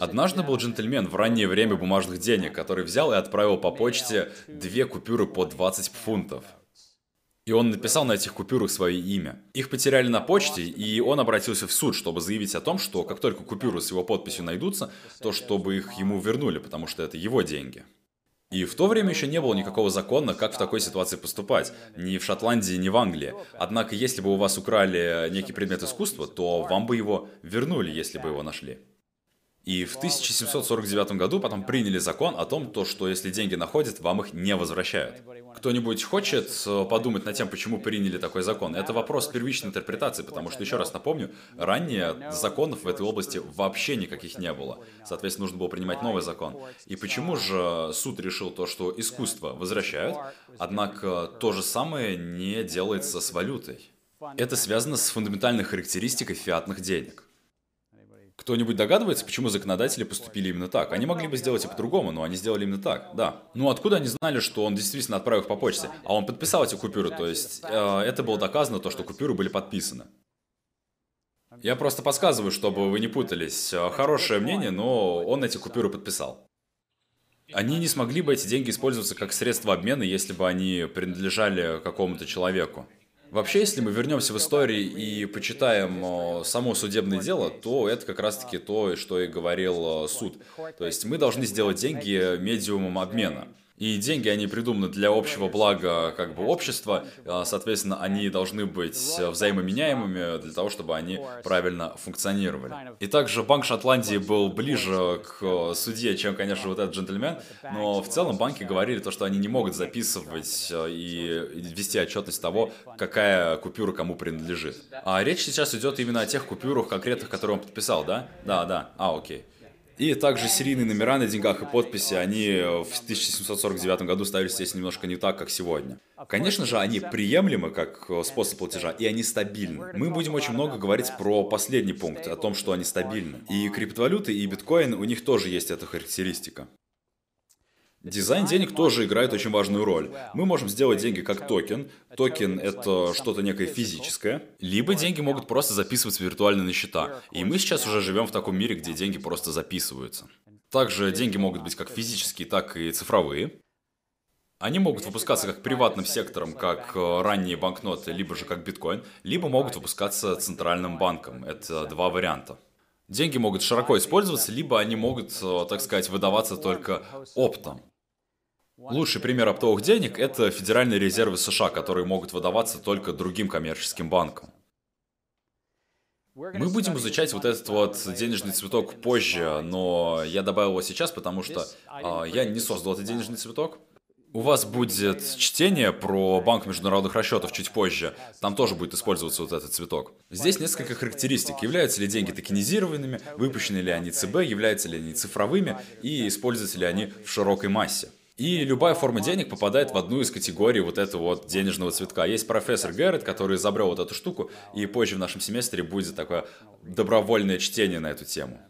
Однажды был джентльмен в раннее время бумажных денег, который взял и отправил по почте две купюры по 20 фунтов. И он написал на этих купюрах свое имя. Их потеряли на почте, и он обратился в суд, чтобы заявить о том, что как только купюры с его подписью найдутся, то чтобы их ему вернули, потому что это его деньги. И в то время еще не было никакого закона, как в такой ситуации поступать. Ни в Шотландии, ни в Англии. Однако, если бы у вас украли некий предмет искусства, то вам бы его вернули, если бы его нашли. И в 1749 году потом приняли закон о том, то, что если деньги находят, вам их не возвращают. Кто-нибудь хочет э, подумать над тем, почему приняли такой закон? Это вопрос первичной интерпретации, потому что, еще раз напомню, ранее законов в этой области вообще никаких не было. Соответственно, нужно было принимать новый закон. И почему же суд решил то, что искусство возвращают, однако то же самое не делается с валютой? Это связано с фундаментальной характеристикой фиатных денег. Кто-нибудь догадывается, почему законодатели поступили именно так? Они могли бы сделать и по-другому, но они сделали именно так, да. Ну откуда они знали, что он действительно отправил их по почте? А он подписал эти купюры, то есть э, это было доказано, то, что купюры были подписаны. Я просто подсказываю, чтобы вы не путались. Э, хорошее мнение, но он эти купюры подписал. Они не смогли бы эти деньги использоваться как средство обмена, если бы они принадлежали какому-то человеку. Вообще, если мы вернемся в истории и почитаем само судебное дело, то это как раз-таки то, что и говорил суд. То есть мы должны сделать деньги медиумом обмена. И деньги, они придуманы для общего блага как бы общества, а, соответственно, они должны быть взаимоменяемыми для того, чтобы они правильно функционировали. И также Банк Шотландии был ближе к судье, чем, конечно, вот этот джентльмен, но в целом банки говорили то, что они не могут записывать а, и вести отчетность того, какая купюра кому принадлежит. А речь сейчас идет именно о тех купюрах конкретных, которые он подписал, да? Да, да. А, окей. И также серийные номера на деньгах и подписи, они в 1749 году ставились здесь немножко не так, как сегодня. Конечно же, они приемлемы как способ платежа, и они стабильны. Мы будем очень много говорить про последний пункт, о том, что они стабильны. И криптовалюты, и биткоин, у них тоже есть эта характеристика. Дизайн денег тоже играет очень важную роль. Мы можем сделать деньги как токен. Токен — это что-то некое физическое. Либо деньги могут просто записываться виртуально на счета. И мы сейчас уже живем в таком мире, где деньги просто записываются. Также деньги могут быть как физические, так и цифровые. Они могут выпускаться как приватным сектором, как э, ранние банкноты, либо же как биткоин, либо могут выпускаться центральным банком. Это два варианта. Деньги могут широко использоваться, либо они могут, э, так сказать, выдаваться только оптом. Лучший пример оптовых денег – это Федеральные резервы США, которые могут выдаваться только другим коммерческим банкам. Мы будем изучать вот этот вот денежный цветок позже, но я добавил его сейчас, потому что а, я не создал этот денежный цветок. У вас будет чтение про Банк международных расчетов чуть позже. Там тоже будет использоваться вот этот цветок. Здесь несколько характеристик. Являются ли деньги токенизированными, выпущены ли они ЦБ, являются ли они цифровыми и используются ли они в широкой массе. И любая форма денег попадает в одну из категорий вот этого вот денежного цветка. Есть профессор Гэррет, который изобрел вот эту штуку, и позже в нашем семестре будет такое добровольное чтение на эту тему.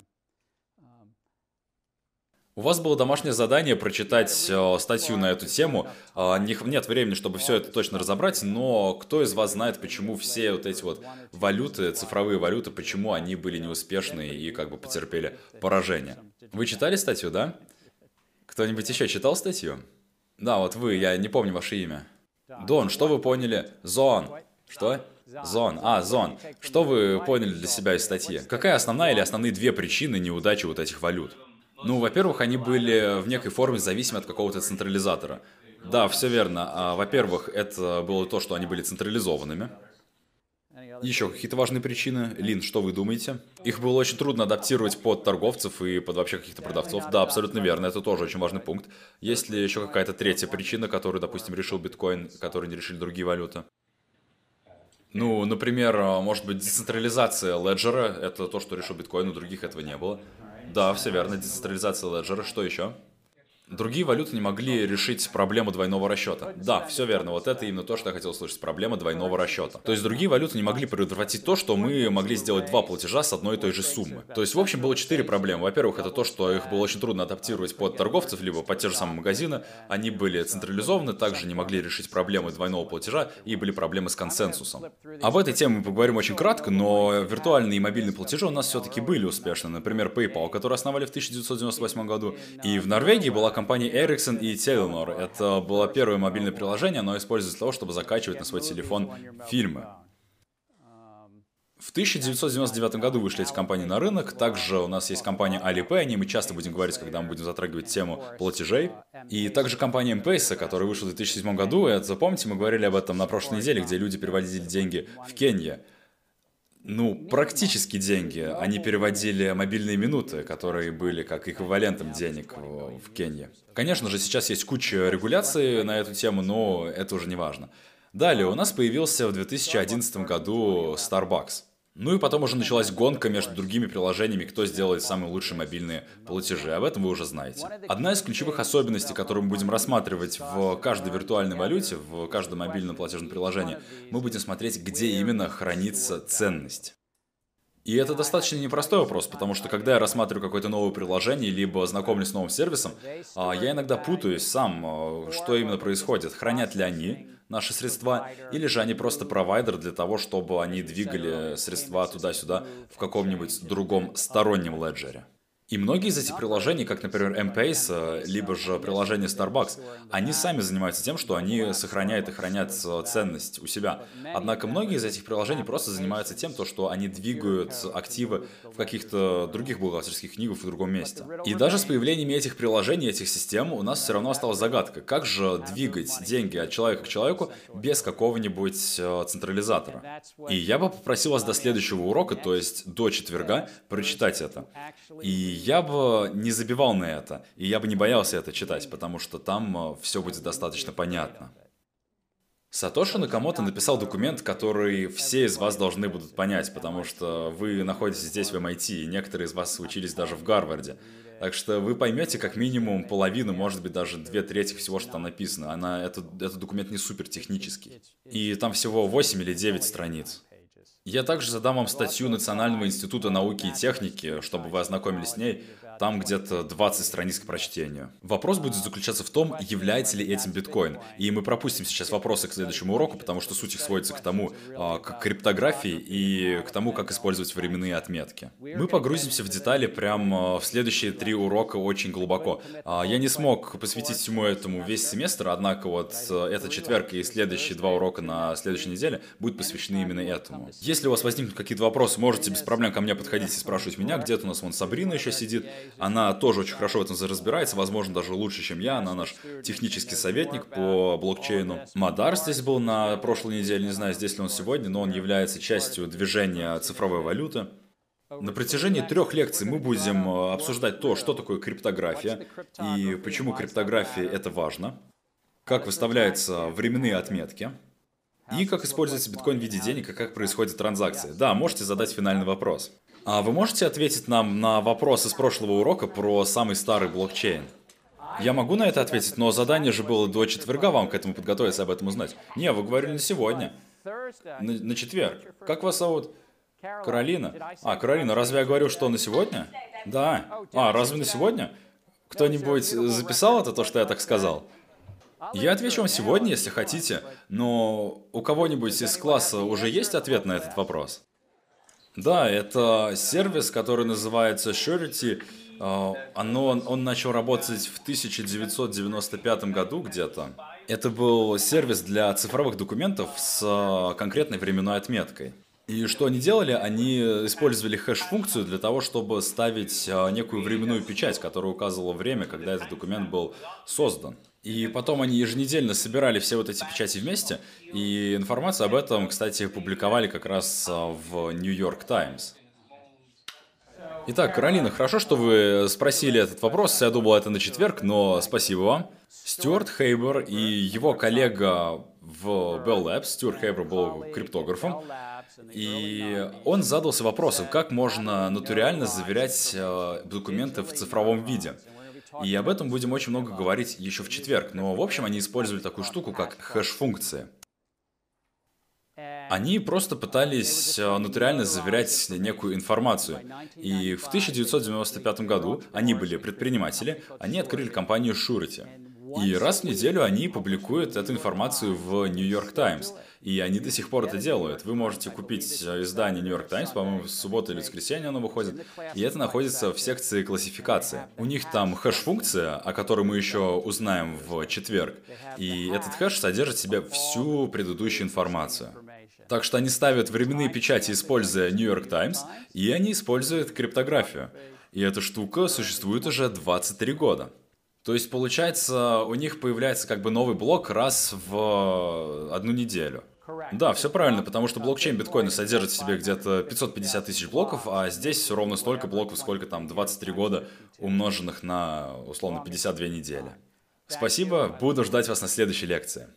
У вас было домашнее задание прочитать э, статью на эту тему. Э, не, нет времени, чтобы все это точно разобрать, но кто из вас знает, почему все вот эти вот валюты, цифровые валюты, почему они были неуспешны и как бы потерпели поражение? Вы читали статью, да? Кто-нибудь еще читал статью? Да, вот вы, я не помню ваше имя. Дон, что вы поняли? Зон. Что? Зон. А, Зон. Что вы поняли для себя из статьи? Какая основная или основные две причины неудачи вот этих валют? Ну, во-первых, они были в некой форме зависимы от какого-то централизатора. Да, все верно. А, во-первых, это было то, что они были централизованными. Еще какие-то важные причины. Лин, что вы думаете? Их было очень трудно адаптировать под торговцев и под вообще каких-то продавцов. Да, абсолютно верно, это тоже очень важный пункт. Есть ли еще какая-то третья причина, которую, допустим, решил биткоин, которую не решили другие валюты? Ну, например, может быть, децентрализация леджера, это то, что решил биткоин, у других этого не было. Да, все верно, децентрализация леджера, что еще? Другие валюты не могли решить проблему двойного расчета. Да, все верно, вот это именно то, что я хотел услышать, проблема двойного расчета. То есть другие валюты не могли предотвратить то, что мы могли сделать два платежа с одной и той же суммы. То есть, в общем, было четыре проблемы. Во-первых, это то, что их было очень трудно адаптировать под торговцев, либо под те же самые магазины. Они были централизованы, также не могли решить проблемы двойного платежа, и были проблемы с консенсусом. Об этой теме мы поговорим очень кратко, но виртуальные и мобильные платежи у нас все-таки были успешны. Например, PayPal, который основали в 1998 году. И в Норвегии была компании Ericsson и Telenor. Это было первое мобильное приложение, оно используется для того, чтобы закачивать на свой телефон фильмы. В 1999 году вышли эти компании на рынок. Также у нас есть компания Alipay, о ней мы часто будем говорить, когда мы будем затрагивать тему платежей. И также компания M-Pesa, которая вышла в 2007 году. И запомните, мы говорили об этом на прошлой неделе, где люди переводили деньги в Кенье ну, практически деньги. Они переводили мобильные минуты, которые были как эквивалентом денег в, в Кении. Конечно же, сейчас есть куча регуляций на эту тему, но это уже не важно. Далее, у нас появился в 2011 году Starbucks. Ну и потом уже началась гонка между другими приложениями, кто сделает самые лучшие мобильные платежи. Об этом вы уже знаете. Одна из ключевых особенностей, которую мы будем рассматривать в каждой виртуальной валюте, в каждом мобильном платежном приложении, мы будем смотреть, где именно хранится ценность. И это достаточно непростой вопрос, потому что когда я рассматриваю какое-то новое приложение, либо знакомлюсь с новым сервисом, а, я иногда путаюсь сам, а, что именно происходит. Хранят ли они наши средства, или же они просто провайдер для того, чтобы они двигали средства туда-сюда в каком-нибудь другом стороннем леджере. И многие из этих приложений, как, например, M-Pace, либо же приложение Starbucks, они сами занимаются тем, что они сохраняют и хранят э, ценность у себя. Однако многие из этих приложений просто занимаются тем, то, что они двигают активы в каких-то других бухгалтерских книгах в другом месте. И даже с появлением этих приложений, этих систем, у нас все равно осталась загадка, как же двигать деньги от человека к человеку без какого-нибудь э, централизатора. И я бы попросил вас до следующего урока, то есть до четверга, прочитать это. И я бы не забивал на это, и я бы не боялся это читать, потому что там э, все будет достаточно понятно. Сатоши Накамото написал документ, который все из вас должны будут понять, потому что вы находитесь здесь в MIT, и некоторые из вас учились даже в Гарварде. Так что вы поймете как минимум половину, может быть, даже две трети всего, что там написано. Она, это, этот документ не супер технический. И там всего 8 или 9 страниц. Я также задам вам статью Национального института науки и техники, чтобы вы ознакомились с ней. Там где-то 20 страниц к прочтению. Вопрос будет заключаться в том, является ли этим биткоин. И мы пропустим сейчас вопросы к следующему уроку, потому что суть их сводится к тому, а, к криптографии и к тому, как использовать временные отметки. Мы погрузимся в детали прямо а, в следующие три урока очень глубоко. А, я не смог посвятить всему этому весь семестр, однако вот этот четверг и следующие два урока на следующей неделе будут посвящены именно этому. Если у вас возникнут какие-то вопросы, можете без проблем ко мне подходить и спрашивать меня. Где-то у нас вон Сабрина еще сидит. Она тоже очень хорошо в этом разбирается, возможно, даже лучше, чем я. Она наш технический советник по блокчейну. Мадар здесь был на прошлой неделе, не знаю, здесь ли он сегодня, но он является частью движения цифровой валюты. На протяжении трех лекций мы будем э, обсуждать то, что такое криптография и почему криптография это важно, как выставляются временные отметки, и как используется биткоин в виде денег и как происходит транзакции. Да, можете задать финальный вопрос. А вы можете ответить нам на вопрос из прошлого урока про самый старый блокчейн? Я могу на это ответить, но задание же было до четверга вам к этому подготовиться, об этом узнать. Не, вы говорили на сегодня. На, на четверг. Как вас зовут? Каролина. А, Каролина, разве я говорю, что на сегодня? Да. А, разве на сегодня? Кто-нибудь записал это, то, что я так сказал? Я отвечу вам сегодня, если хотите, но у кого-нибудь из класса уже есть ответ на этот вопрос? Да, это сервис, который называется Surety. А, оно, он начал работать в 1995 году где-то. Это был сервис для цифровых документов с а, конкретной временной отметкой. И что они делали? Они использовали хэш-функцию для того, чтобы ставить а, некую временную печать, которая указывала время, когда этот документ был создан. И потом они еженедельно собирали все вот эти печати вместе, и информацию об этом, кстати, публиковали как раз а, в New York Times. Итак, Каролина, хорошо, что вы спросили этот вопрос. Я думал, это на четверг, но спасибо вам. Стюарт Хейбер и его коллега в Bell Labs, Стюарт Хейбер был криптографом, и он задался вопросом, как можно нотариально заверять а, документы в цифровом виде. И об этом будем очень много говорить еще в четверг. Но, в общем, они использовали такую штуку, как хэш-функция. Они просто пытались э, нотариально заверять некую информацию. И в 1995 году они были предприниматели, они открыли компанию Surety. И раз в неделю они публикуют эту информацию в New York Times. И они до сих пор это делают. Вы можете купить э, издание New York Times, по-моему, в субботу или воскресенье оно выходит, и это находится в секции классификации. У них там хэш-функция, о которой мы еще узнаем в четверг, и этот хэш содержит в себе всю предыдущую информацию. Так что они ставят временные печати, используя New York Times, и они используют криптографию. И эта штука существует уже 23 года. То есть, получается, у них появляется как бы новый блок раз в одну неделю. Да, все правильно, потому что блокчейн биткоина содержит в себе где-то 550 тысяч блоков, а здесь ровно столько блоков, сколько там 23 года, умноженных на, условно, 52 недели. Спасибо, буду ждать вас на следующей лекции.